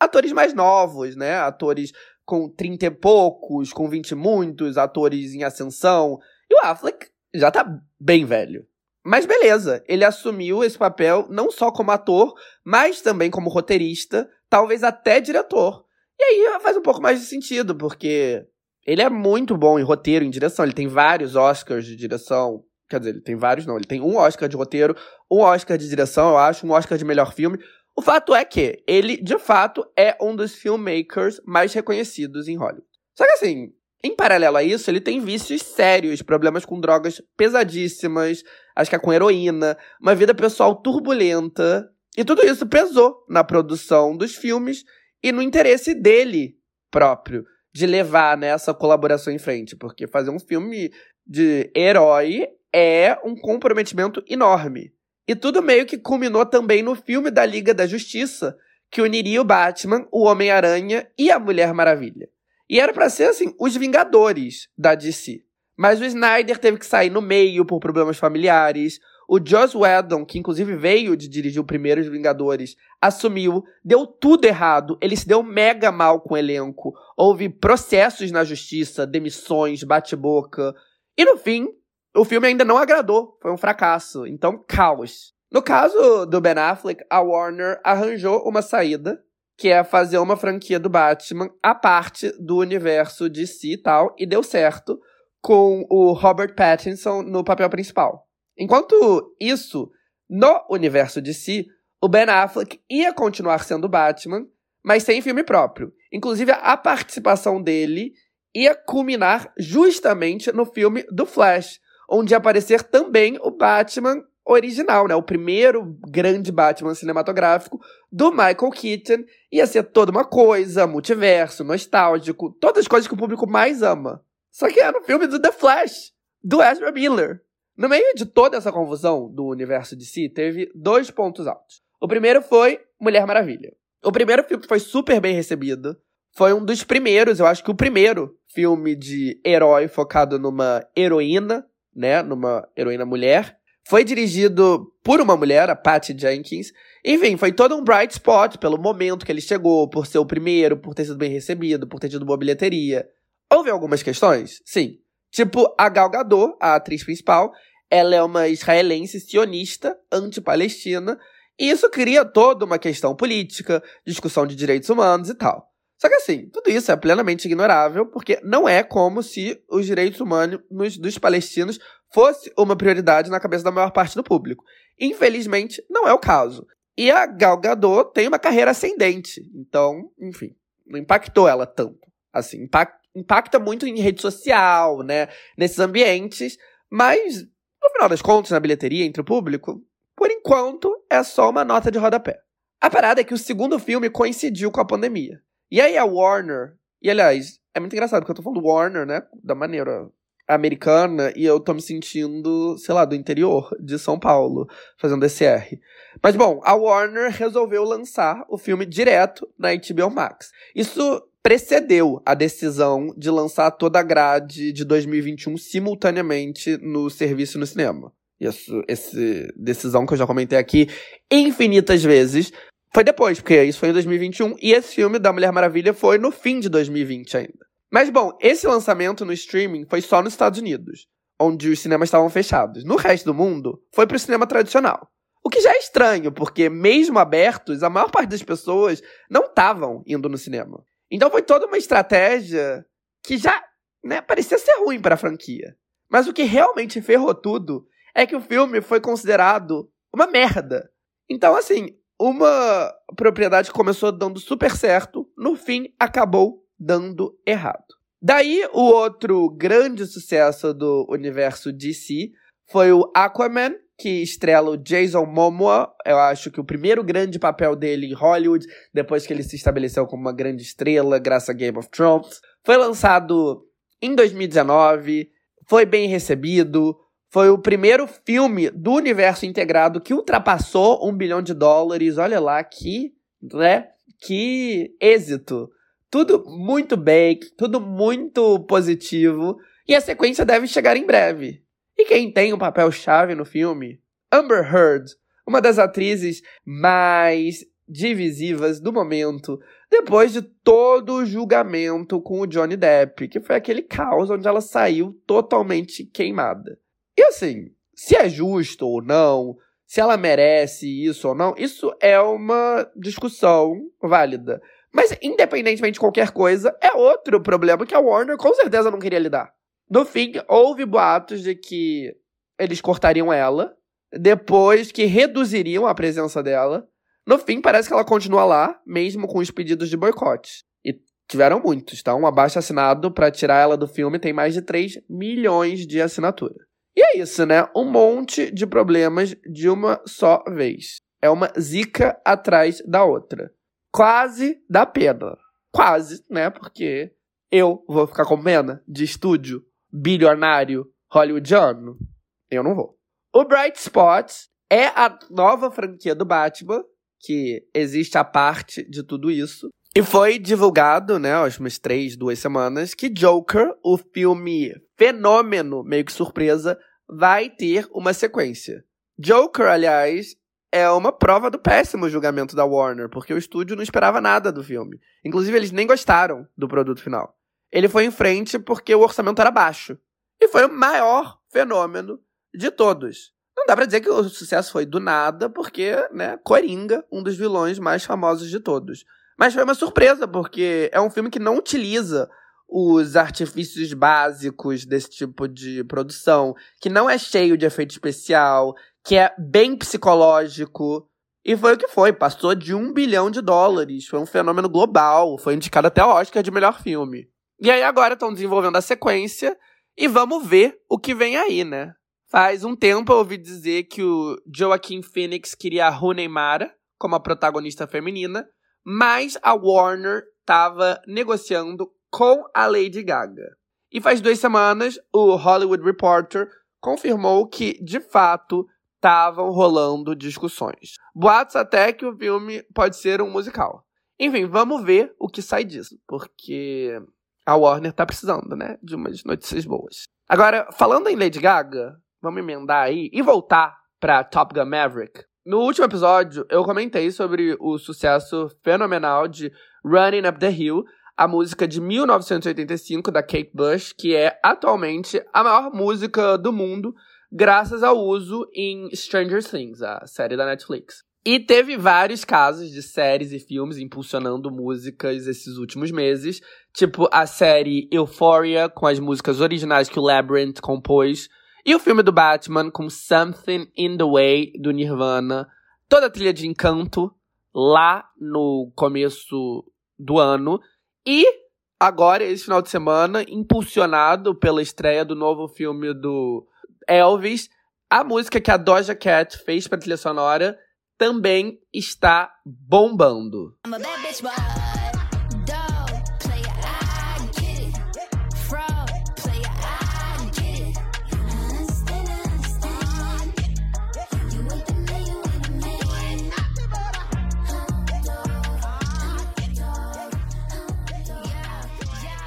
atores mais novos, né? Atores com 30 e poucos, com 20 e muitos, atores em ascensão. E o Affleck já tá bem velho. Mas beleza, ele assumiu esse papel não só como ator, mas também como roteirista, talvez até diretor. E aí faz um pouco mais de sentido, porque ele é muito bom em roteiro, em direção. Ele tem vários Oscars de direção. Quer dizer, ele tem vários, não. Ele tem um Oscar de roteiro, um Oscar de direção, eu acho, um Oscar de melhor filme. O fato é que ele, de fato, é um dos filmmakers mais reconhecidos em Hollywood. Só que assim, em paralelo a isso, ele tem vícios sérios, problemas com drogas pesadíssimas, acho que é com heroína, uma vida pessoal turbulenta. E tudo isso pesou na produção dos filmes e no interesse dele próprio de levar né, colaboração em frente. Porque fazer um filme de herói é um comprometimento enorme. E tudo meio que culminou também no filme da Liga da Justiça, que uniria o Batman, o Homem-Aranha e a Mulher Maravilha. E era para ser, assim, os Vingadores da DC. Mas o Snyder teve que sair no meio por problemas familiares. O Joss Whedon, que inclusive veio de dirigir o primeiro Os Vingadores, assumiu, deu tudo errado, ele se deu mega mal com o elenco. Houve processos na justiça, demissões, bate-boca. E no fim, o filme ainda não agradou, foi um fracasso. Então, caos. No caso do Ben Affleck, a Warner arranjou uma saída que é fazer uma franquia do Batman a parte do universo de si e tal, e deu certo com o Robert Pattinson no papel principal. Enquanto isso, no universo de si, o Ben Affleck ia continuar sendo Batman, mas sem filme próprio. Inclusive, a participação dele ia culminar justamente no filme do Flash, onde ia aparecer também o Batman original, né? O primeiro grande Batman cinematográfico do Michael Keaton. Ia ser toda uma coisa, multiverso, nostálgico, todas as coisas que o público mais ama. Só que era um filme do The Flash, do Ezra Miller. No meio de toda essa confusão do universo de si, teve dois pontos altos. O primeiro foi Mulher Maravilha. O primeiro filme foi super bem recebido. Foi um dos primeiros, eu acho que o primeiro filme de herói focado numa heroína, né? Numa heroína mulher. Foi dirigido por uma mulher, a Patty Jenkins. Enfim, foi todo um bright spot pelo momento que ele chegou, por ser o primeiro, por ter sido bem recebido, por ter tido boa bilheteria. Houve algumas questões? Sim. Tipo, a Gal Gadot, a atriz principal, ela é uma israelense sionista, anti-palestina, e isso cria toda uma questão política, discussão de direitos humanos e tal. Só que assim, tudo isso é plenamente ignorável, porque não é como se os direitos humanos dos palestinos fosse uma prioridade na cabeça da maior parte do público. Infelizmente, não é o caso. E a Gal Gadot tem uma carreira ascendente, então, enfim, não impactou ela tanto. Assim, impacta, impacta muito em rede social, né, nesses ambientes, mas no final das contas, na bilheteria entre o público, por enquanto é só uma nota de rodapé. A parada é que o segundo filme coincidiu com a pandemia. E aí a Warner, e aliás, é muito engraçado porque eu tô falando Warner, né, da maneira americana, e eu tô me sentindo, sei lá, do interior de São Paulo, fazendo esse R. Mas bom, a Warner resolveu lançar o filme direto na HBO Max. Isso precedeu a decisão de lançar toda a grade de 2021 simultaneamente no serviço no cinema. Isso, essa decisão que eu já comentei aqui infinitas vezes, foi depois, porque isso foi em 2021 e esse filme da Mulher Maravilha foi no fim de 2020 ainda. Mas bom, esse lançamento no streaming foi só nos Estados Unidos, onde os cinemas estavam fechados. No resto do mundo, foi pro cinema tradicional. O que já é estranho, porque mesmo abertos, a maior parte das pessoas não estavam indo no cinema. Então foi toda uma estratégia que já né, parecia ser ruim para a franquia. Mas o que realmente ferrou tudo é que o filme foi considerado uma merda. Então, assim, uma propriedade começou dando super certo, no fim acabou dando errado. Daí, o outro grande sucesso do universo DC foi o Aquaman, que estrela o Jason Momoa. Eu acho que o primeiro grande papel dele em Hollywood, depois que ele se estabeleceu como uma grande estrela, graças a Game of Thrones. Foi lançado em 2019, foi bem recebido, foi o primeiro filme do universo integrado que ultrapassou um bilhão de dólares. Olha lá que, né? Que êxito. Tudo muito bem, tudo muito positivo. E a sequência deve chegar em breve. E quem tem um papel-chave no filme? Amber Heard, uma das atrizes mais divisivas do momento, depois de todo o julgamento com o Johnny Depp, que foi aquele caos onde ela saiu totalmente queimada. E assim, se é justo ou não, se ela merece isso ou não, isso é uma discussão válida. Mas, independentemente de qualquer coisa, é outro problema que a Warner com certeza não queria lidar. No fim, houve boatos de que eles cortariam ela, depois que reduziriam a presença dela. No fim, parece que ela continua lá, mesmo com os pedidos de boicote. E tiveram muitos, tá? Um abaixo assinado para tirar ela do filme tem mais de 3 milhões de assinatura. E é isso, né? Um monte de problemas de uma só vez. É uma zica atrás da outra. Quase dá pena. Quase, né? Porque eu vou ficar com pena de estúdio bilionário hollywoodiano? Eu não vou. O Bright Spot é a nova franquia do Batman, que existe a parte de tudo isso. E foi divulgado, né, as umas três, duas semanas, que Joker, o filme fenômeno, meio que surpresa, vai ter uma sequência. Joker, aliás, é uma prova do péssimo julgamento da Warner, porque o estúdio não esperava nada do filme. Inclusive, eles nem gostaram do produto final. Ele foi em frente porque o orçamento era baixo. E foi o maior fenômeno de todos. Não dá pra dizer que o sucesso foi do nada, porque, né, Coringa, um dos vilões mais famosos de todos. Mas foi uma surpresa, porque é um filme que não utiliza os artifícios básicos desse tipo de produção, que não é cheio de efeito especial, que é bem psicológico. E foi o que foi, passou de um bilhão de dólares. Foi um fenômeno global, foi indicado até o Oscar de melhor filme. E aí agora estão desenvolvendo a sequência e vamos ver o que vem aí, né? Faz um tempo eu ouvi dizer que o Joaquin Phoenix queria a Rooney como a protagonista feminina, mas a Warner estava negociando com a Lady Gaga. E faz duas semanas, o Hollywood Reporter confirmou que, de fato, estavam rolando discussões. Boatos até que o filme pode ser um musical. Enfim, vamos ver o que sai disso, porque a Warner tá precisando, né, de umas notícias boas. Agora, falando em Lady Gaga, vamos emendar aí e voltar para Top Gun Maverick. No último episódio, eu comentei sobre o sucesso fenomenal de Running Up the Hill, a música de 1985 da Kate Bush, que é atualmente a maior música do mundo, graças ao uso em Stranger Things, a série da Netflix. E teve vários casos de séries e filmes impulsionando músicas esses últimos meses, tipo a série Euphoria, com as músicas originais que o Labyrinth compôs, e o filme do Batman com Something in the Way do Nirvana, toda a trilha de encanto lá no começo do ano. E agora, esse final de semana, impulsionado pela estreia do novo filme do Elvis, a música que a Doja Cat fez para trilha sonora também está bombando.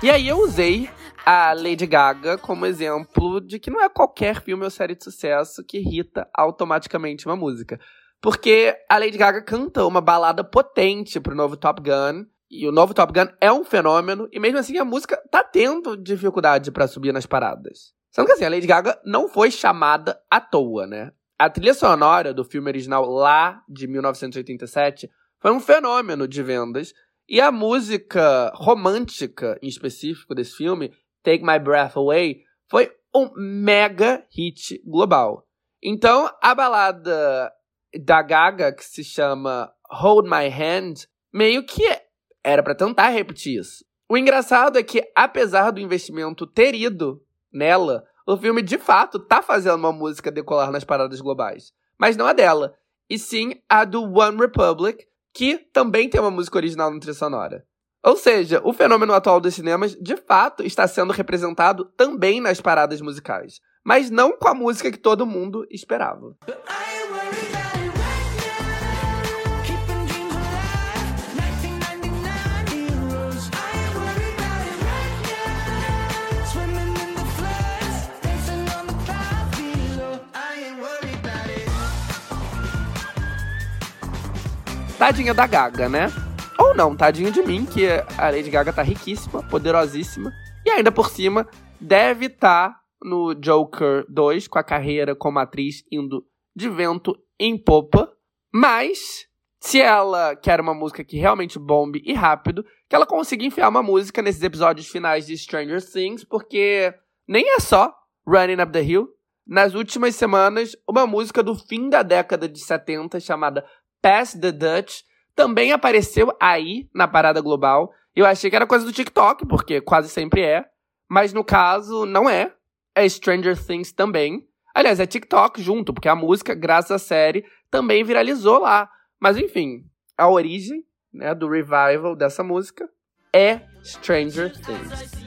E aí eu usei a Lady Gaga como exemplo de que não é qualquer filme ou série de sucesso que irrita automaticamente uma música. Porque a Lady Gaga canta uma balada potente pro novo Top Gun. E o novo Top Gun é um fenômeno. E mesmo assim a música tá tendo dificuldade para subir nas paradas. Sendo que assim, a Lady Gaga não foi chamada à toa, né? A trilha sonora do filme original lá de 1987 foi um fenômeno de vendas. E a música romântica, em específico, desse filme, Take My Breath Away, foi um mega hit global. Então, a balada da Gaga, que se chama Hold My Hand, meio que era para tentar repetir isso. O engraçado é que, apesar do investimento ter ido nela, o filme de fato tá fazendo uma música decolar nas paradas globais. Mas não a dela, e sim a do One Republic, que também tem uma música original no trilha sonora. Ou seja, o fenômeno atual dos cinemas de fato está sendo representado também nas paradas musicais, mas não com a música que todo mundo esperava. Tadinha da Gaga, né? Ou não, tadinha de mim, que a Lady Gaga tá riquíssima, poderosíssima. E ainda por cima, deve estar tá no Joker 2, com a carreira como atriz indo de vento em popa. Mas, se ela quer uma música que realmente bombe e rápido, que ela consiga enfiar uma música nesses episódios finais de Stranger Things, porque nem é só Running Up the Hill. Nas últimas semanas, uma música do fim da década de 70 chamada Pass the Dutch também apareceu aí na parada global. Eu achei que era coisa do TikTok, porque quase sempre é. Mas no caso, não é. É Stranger Things também. Aliás, é TikTok junto, porque a música, graças à série, também viralizou lá. Mas enfim, a origem né, do revival dessa música é Stranger Things.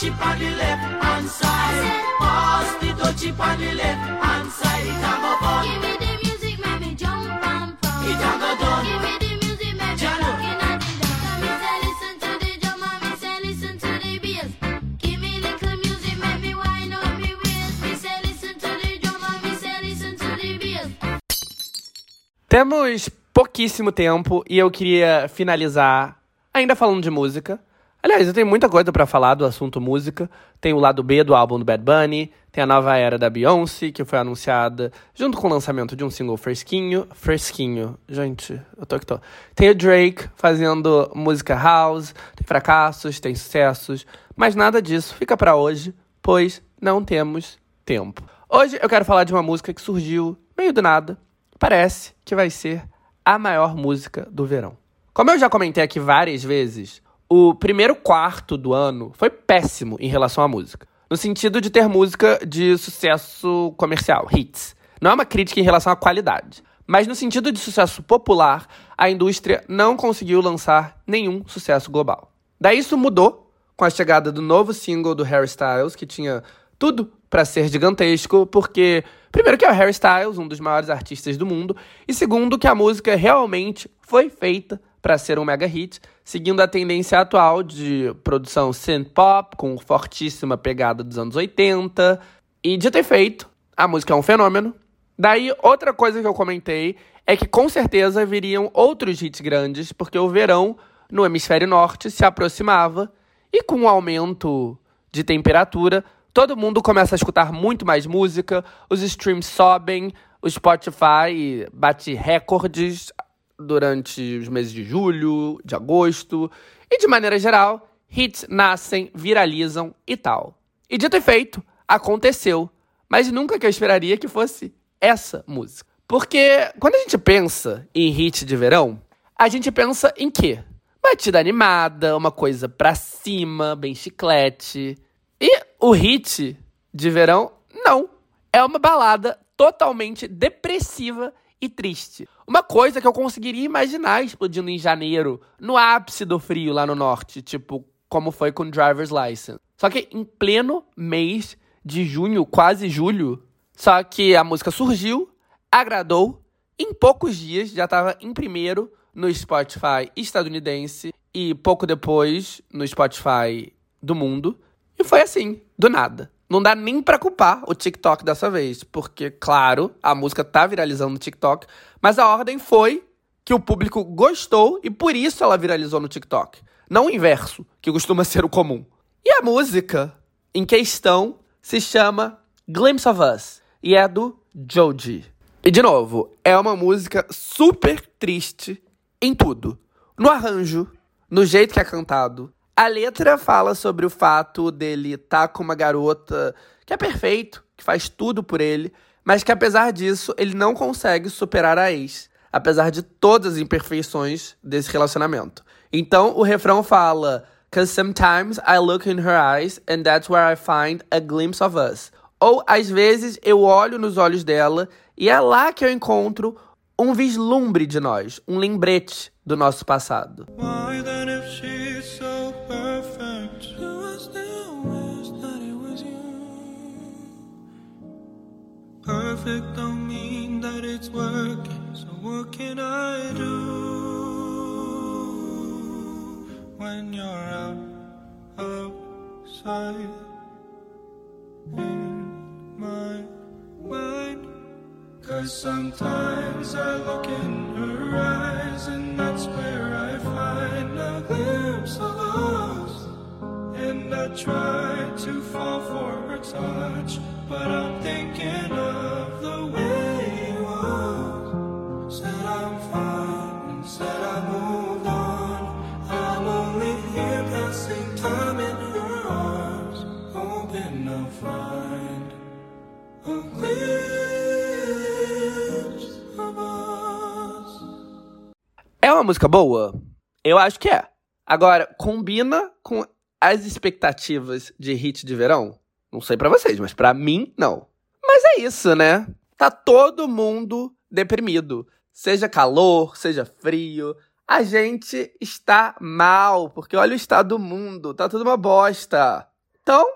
Chip on the left hand side. Pass the touchy on the left hand side. It a go fun. Give me the music, make me jump and pump. It a go done. Give me the music, make me looking at the dance. Me say listen to the drum and me say listen to the bass. Give me little music, make me wind up me waist. Me say listen to the drum and me say listen to the bass. Temos pouquíssimo tempo e eu queria finalizar ainda falando de música Aliás, eu tenho muita coisa para falar do assunto música. Tem o lado B do álbum do Bad Bunny, tem a nova era da Beyoncé, que foi anunciada junto com o lançamento de um single fresquinho. Fresquinho, gente, eu tô que tô. Tem o Drake fazendo música house, tem fracassos, tem sucessos, mas nada disso fica para hoje, pois não temos tempo. Hoje eu quero falar de uma música que surgiu meio do nada. Parece que vai ser a maior música do verão. Como eu já comentei aqui várias vezes, o primeiro quarto do ano foi péssimo em relação à música. No sentido de ter música de sucesso comercial, hits. Não é uma crítica em relação à qualidade. Mas no sentido de sucesso popular, a indústria não conseguiu lançar nenhum sucesso global. Daí isso mudou com a chegada do novo single do Harry Styles, que tinha tudo para ser gigantesco, porque primeiro que é o Harry Styles, um dos maiores artistas do mundo, e segundo que a música realmente foi feita para ser um mega hit, seguindo a tendência atual de produção synth pop com fortíssima pegada dos anos 80. E de ter feito, a música é um fenômeno. Daí outra coisa que eu comentei é que com certeza viriam outros hits grandes, porque o verão no hemisfério norte se aproximava e com o aumento de temperatura, todo mundo começa a escutar muito mais música, os streams sobem, o Spotify bate recordes durante os meses de julho, de agosto, e de maneira geral, hits nascem, viralizam e tal. E dito e feito, aconteceu, mas nunca que eu esperaria que fosse essa música. Porque quando a gente pensa em hit de verão, a gente pensa em quê? Batida animada, uma coisa pra cima, bem chiclete. E o hit de verão, não. É uma balada totalmente depressiva e triste. Uma coisa que eu conseguiria imaginar explodindo em janeiro, no ápice do frio lá no norte, tipo como foi com Driver's License. Só que em pleno mês de junho, quase julho, só que a música surgiu, agradou, em poucos dias já estava em primeiro no Spotify estadunidense e pouco depois no Spotify do mundo. E foi assim, do nada. Não dá nem pra culpar o TikTok dessa vez, porque, claro, a música tá viralizando no TikTok, mas a ordem foi que o público gostou e por isso ela viralizou no TikTok. Não o inverso, que costuma ser o comum. E a música em questão se chama Glimpse of Us e é do Joji. E de novo, é uma música super triste em tudo. No arranjo, no jeito que é cantado, a letra fala sobre o fato dele estar tá com uma garota que é perfeito, que faz tudo por ele, mas que apesar disso, ele não consegue superar a ex, apesar de todas as imperfeições desse relacionamento. Então, o refrão fala: Cause sometimes I look in her eyes and that's where I find a glimpse of us. Ou às vezes eu olho nos olhos dela e é lá que eu encontro um vislumbre de nós, um lembrete do nosso passado. Perfect don't mean that it's working. So what can I do when you're out outside in my mind? Cause sometimes I look in her eyes and that's where I find a glimpse of us. I try to fall for her touch, but I'm thinking of the way you. Said I'm fine and said I moved on. I'm only here passing time in her arms, hoping to find a glimpse of us. É uma música boa? Eu acho que é. Agora, combina com as expectativas de hit de verão? Não sei para vocês, mas para mim, não. Mas é isso, né? Tá todo mundo deprimido. Seja calor, seja frio. A gente está mal, porque olha o estado do mundo, tá tudo uma bosta. Então,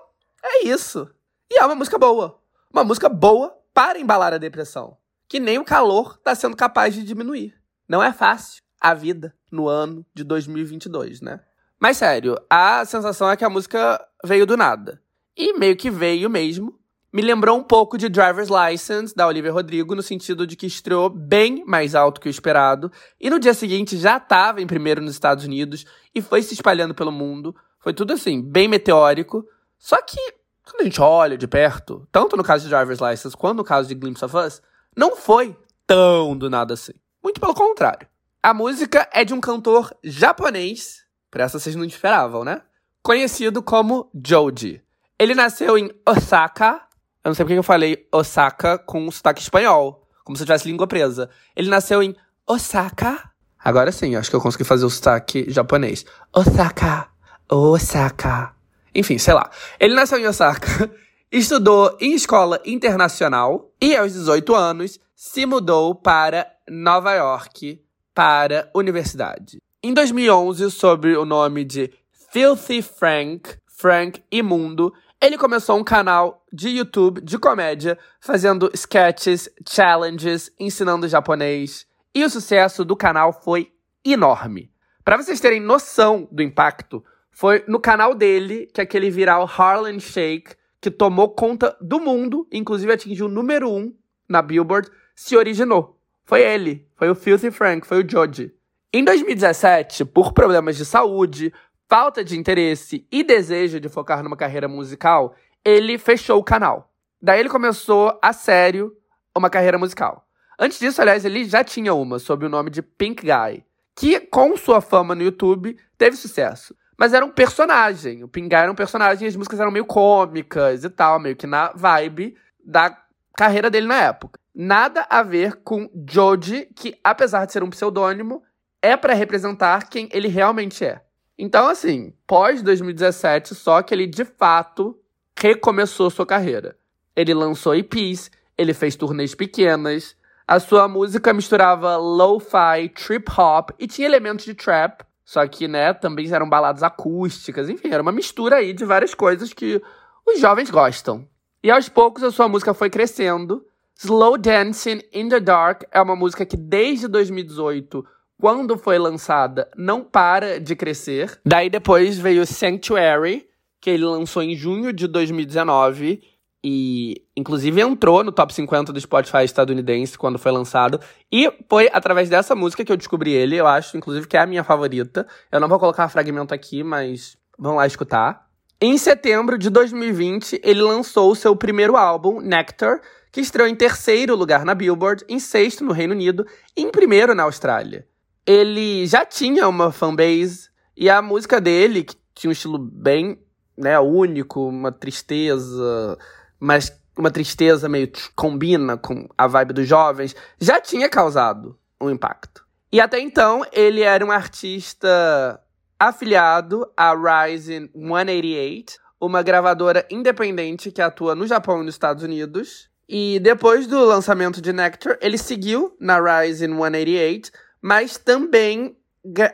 é isso. E é uma música boa. Uma música boa para embalar a depressão. Que nem o calor tá sendo capaz de diminuir. Não é fácil a vida no ano de 2022, né? Mas sério, a sensação é que a música veio do nada. E meio que veio mesmo. Me lembrou um pouco de Driver's License, da Olivia Rodrigo, no sentido de que estreou bem mais alto que o esperado. E no dia seguinte já estava em primeiro nos Estados Unidos e foi se espalhando pelo mundo. Foi tudo assim, bem meteórico. Só que, quando a gente olha de perto, tanto no caso de Driver's License quanto no caso de Glimpse of Us, não foi tão do nada assim. Muito pelo contrário. A música é de um cantor japonês por essa vocês não esperavam, né? Conhecido como Joji. Ele nasceu em Osaka. Eu não sei porque eu falei Osaka com um sotaque espanhol. Como se eu tivesse língua presa. Ele nasceu em Osaka. Agora sim, acho que eu consegui fazer o sotaque japonês. Osaka, Osaka. Enfim, sei lá. Ele nasceu em Osaka, estudou em escola internacional e aos 18 anos se mudou para Nova York para universidade. Em 2011, sob o nome de Filthy Frank, Frank Imundo, ele começou um canal de YouTube de comédia, fazendo sketches, challenges, ensinando japonês. E o sucesso do canal foi enorme. Para vocês terem noção do impacto, foi no canal dele que aquele viral Harlem Shake, que tomou conta do mundo, inclusive atingiu o número 1 um na Billboard, se originou. Foi ele, foi o Filthy Frank, foi o Joji. Em 2017, por problemas de saúde, falta de interesse e desejo de focar numa carreira musical, ele fechou o canal. Daí ele começou a sério uma carreira musical. Antes disso, aliás, ele já tinha uma sob o nome de Pink Guy, que com sua fama no YouTube teve sucesso. Mas era um personagem. O Pink Guy era um personagem e as músicas eram meio cômicas e tal, meio que na vibe da carreira dele na época. Nada a ver com Joji, que apesar de ser um pseudônimo, é para representar quem ele realmente é. Então, assim, pós 2017, só que ele de fato recomeçou sua carreira. Ele lançou EPs, ele fez turnês pequenas, a sua música misturava lo-fi, trip hop e tinha elementos de trap, só que, né, também eram baladas acústicas, enfim, era uma mistura aí de várias coisas que os jovens gostam. E aos poucos a sua música foi crescendo. Slow Dancing in the Dark é uma música que desde 2018 quando foi lançada, não para de crescer. Daí depois veio Sanctuary, que ele lançou em junho de 2019 e inclusive entrou no top 50 do Spotify estadunidense quando foi lançado. E foi através dessa música que eu descobri ele, eu acho, inclusive, que é a minha favorita. Eu não vou colocar fragmento aqui, mas vamos lá escutar. Em setembro de 2020, ele lançou o seu primeiro álbum, Nectar, que estreou em terceiro lugar na Billboard, em sexto no Reino Unido e em primeiro na Austrália ele já tinha uma fanbase e a música dele, que tinha um estilo bem né, único, uma tristeza, mas uma tristeza meio combina com a vibe dos jovens, já tinha causado um impacto. E até então, ele era um artista afiliado à Rising 188, uma gravadora independente que atua no Japão e nos Estados Unidos. E depois do lançamento de Nectar, ele seguiu na Rising 188, mas também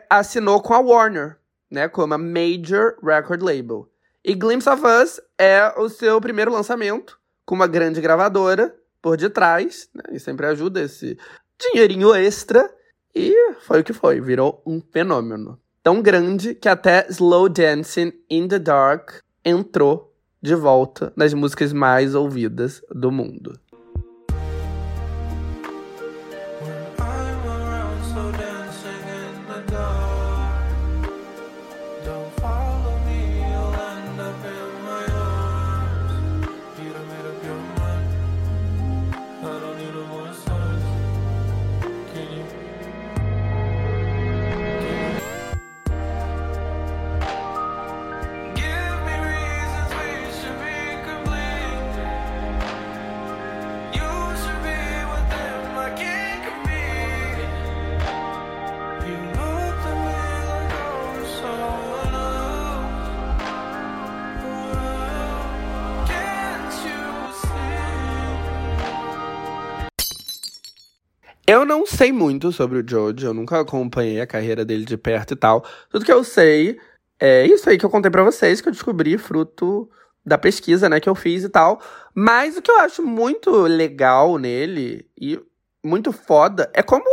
assinou com a Warner, né, como a Major Record Label. E Glimpse of Us é o seu primeiro lançamento com uma grande gravadora por detrás, né, e sempre ajuda esse dinheirinho extra. E foi o que foi, virou um fenômeno. Tão grande que até Slow Dancing in the Dark entrou de volta nas músicas mais ouvidas do mundo. Sei muito sobre o Jojo, eu nunca acompanhei a carreira dele de perto e tal. Tudo que eu sei é isso aí que eu contei para vocês, que eu descobri fruto da pesquisa, né, que eu fiz e tal. Mas o que eu acho muito legal nele e muito foda é como,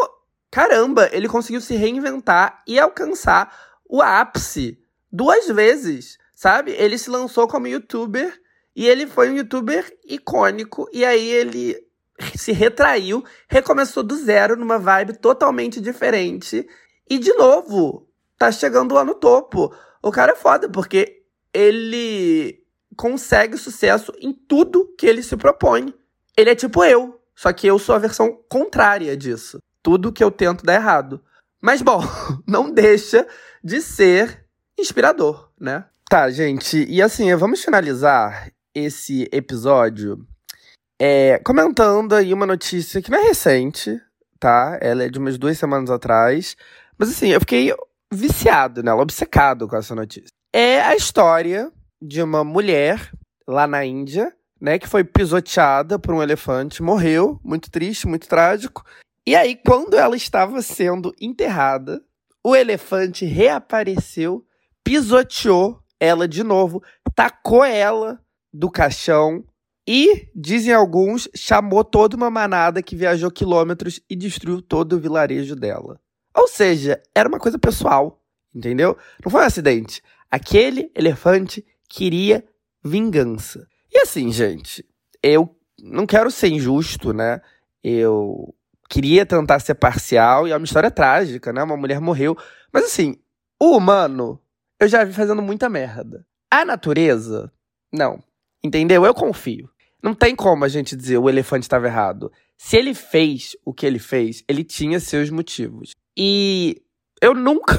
caramba, ele conseguiu se reinventar e alcançar o ápice duas vezes, sabe? Ele se lançou como youtuber e ele foi um youtuber icônico e aí ele se retraiu, recomeçou do zero numa vibe totalmente diferente. E de novo, tá chegando lá no topo. O cara é foda, porque ele consegue sucesso em tudo que ele se propõe. Ele é tipo eu, só que eu sou a versão contrária disso. Tudo que eu tento dá errado. Mas bom, não deixa de ser inspirador, né? Tá, gente, e assim, vamos finalizar esse episódio é, comentando aí uma notícia que não é recente, tá? Ela é de umas duas semanas atrás, Mas assim, eu fiquei viciado nela, obcecado com essa notícia. É a história de uma mulher lá na Índia, né, que foi pisoteada por um elefante, morreu, muito triste, muito trágico. E aí, quando ela estava sendo enterrada, o elefante reapareceu, pisoteou ela de novo, tacou ela do caixão e, dizem alguns, chamou toda uma manada que viajou quilômetros e destruiu todo o vilarejo dela. Ou seja, era uma coisa pessoal, entendeu? Não foi um acidente. Aquele elefante queria vingança. E assim, gente, eu não quero ser injusto, né? Eu queria tentar ser parcial e é uma história trágica, né? Uma mulher morreu. Mas assim, o humano, eu já vi fazendo muita merda. A natureza, não. Entendeu? Eu confio. Não tem como a gente dizer o elefante estava errado. Se ele fez o que ele fez, ele tinha seus motivos. E eu nunca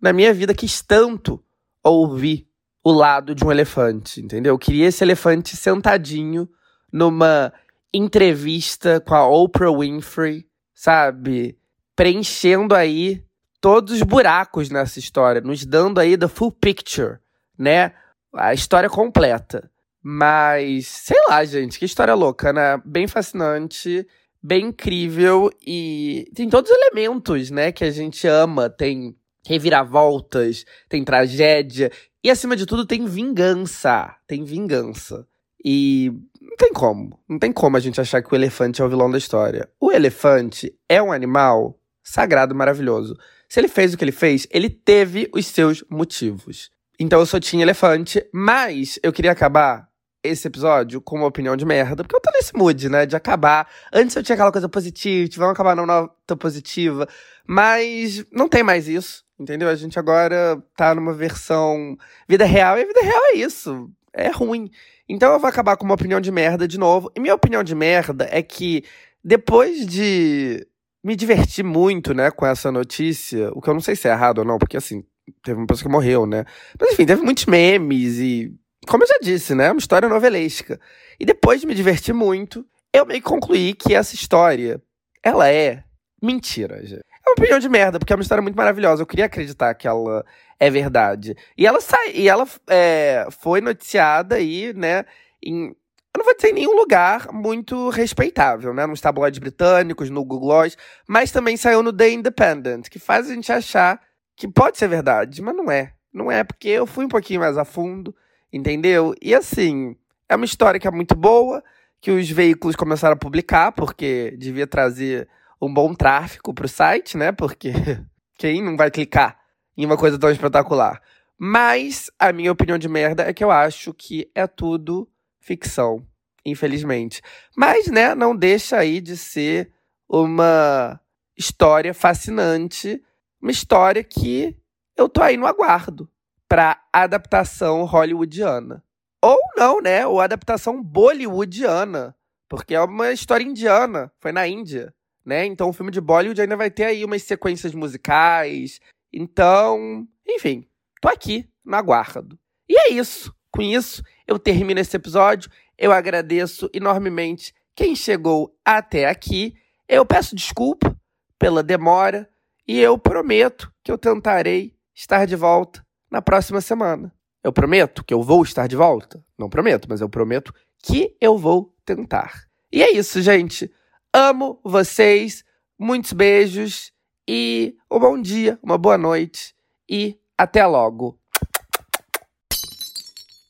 na minha vida quis tanto ouvir o lado de um elefante, entendeu? Eu queria esse elefante sentadinho numa entrevista com a Oprah Winfrey, sabe? Preenchendo aí todos os buracos nessa história, nos dando aí the full picture, né? A história completa. Mas, sei lá, gente, que história louca, né? Bem fascinante, bem incrível e tem todos os elementos, né, que a gente ama. Tem reviravoltas, tem tragédia e, acima de tudo, tem vingança. Tem vingança. E não tem como. Não tem como a gente achar que o elefante é o vilão da história. O elefante é um animal sagrado, maravilhoso. Se ele fez o que ele fez, ele teve os seus motivos. Então eu só tinha elefante, mas eu queria acabar esse episódio com uma opinião de merda, porque eu tô nesse mood, né, de acabar. Antes eu tinha aquela coisa positiva, vamos acabar numa nota positiva, mas não tem mais isso, entendeu? A gente agora tá numa versão vida real, e a vida real é isso, é ruim. Então eu vou acabar com uma opinião de merda de novo. E minha opinião de merda é que depois de me divertir muito, né, com essa notícia, o que eu não sei se é errado ou não, porque assim, teve uma pessoa que morreu, né? Mas enfim, teve muitos memes e como eu já disse, né? Uma história novelesca. E depois de me divertir muito, eu meio que concluí que essa história, ela é mentira, gente. É uma opinião de merda, porque é uma história muito maravilhosa. Eu queria acreditar que ela é verdade. E ela sai, e ela é, foi noticiada aí, né, em eu não vou dizer em nenhum lugar muito respeitável, né? Nos tabloides britânicos, no Google Gloss, mas também saiu no The Independent, que faz a gente achar que pode ser verdade, mas não é. Não é, porque eu fui um pouquinho mais a fundo, Entendeu? E assim, é uma história que é muito boa, que os veículos começaram a publicar, porque devia trazer um bom tráfego para o site, né? Porque quem não vai clicar em uma coisa tão espetacular? Mas a minha opinião de merda é que eu acho que é tudo ficção, infelizmente. Mas, né, não deixa aí de ser uma história fascinante, uma história que eu tô aí no aguardo para adaptação hollywoodiana. Ou não, né? Ou adaptação bollywoodiana. Porque é uma história indiana. Foi na Índia, né? Então o filme de Bollywood ainda vai ter aí umas sequências musicais. Então, enfim, tô aqui no aguardo. E é isso. Com isso, eu termino esse episódio. Eu agradeço enormemente quem chegou até aqui. Eu peço desculpa pela demora e eu prometo que eu tentarei estar de volta na próxima semana. Eu prometo que eu vou estar de volta? Não prometo, mas eu prometo que eu vou tentar. E é isso, gente. Amo vocês. Muitos beijos e um bom dia, uma boa noite e até logo.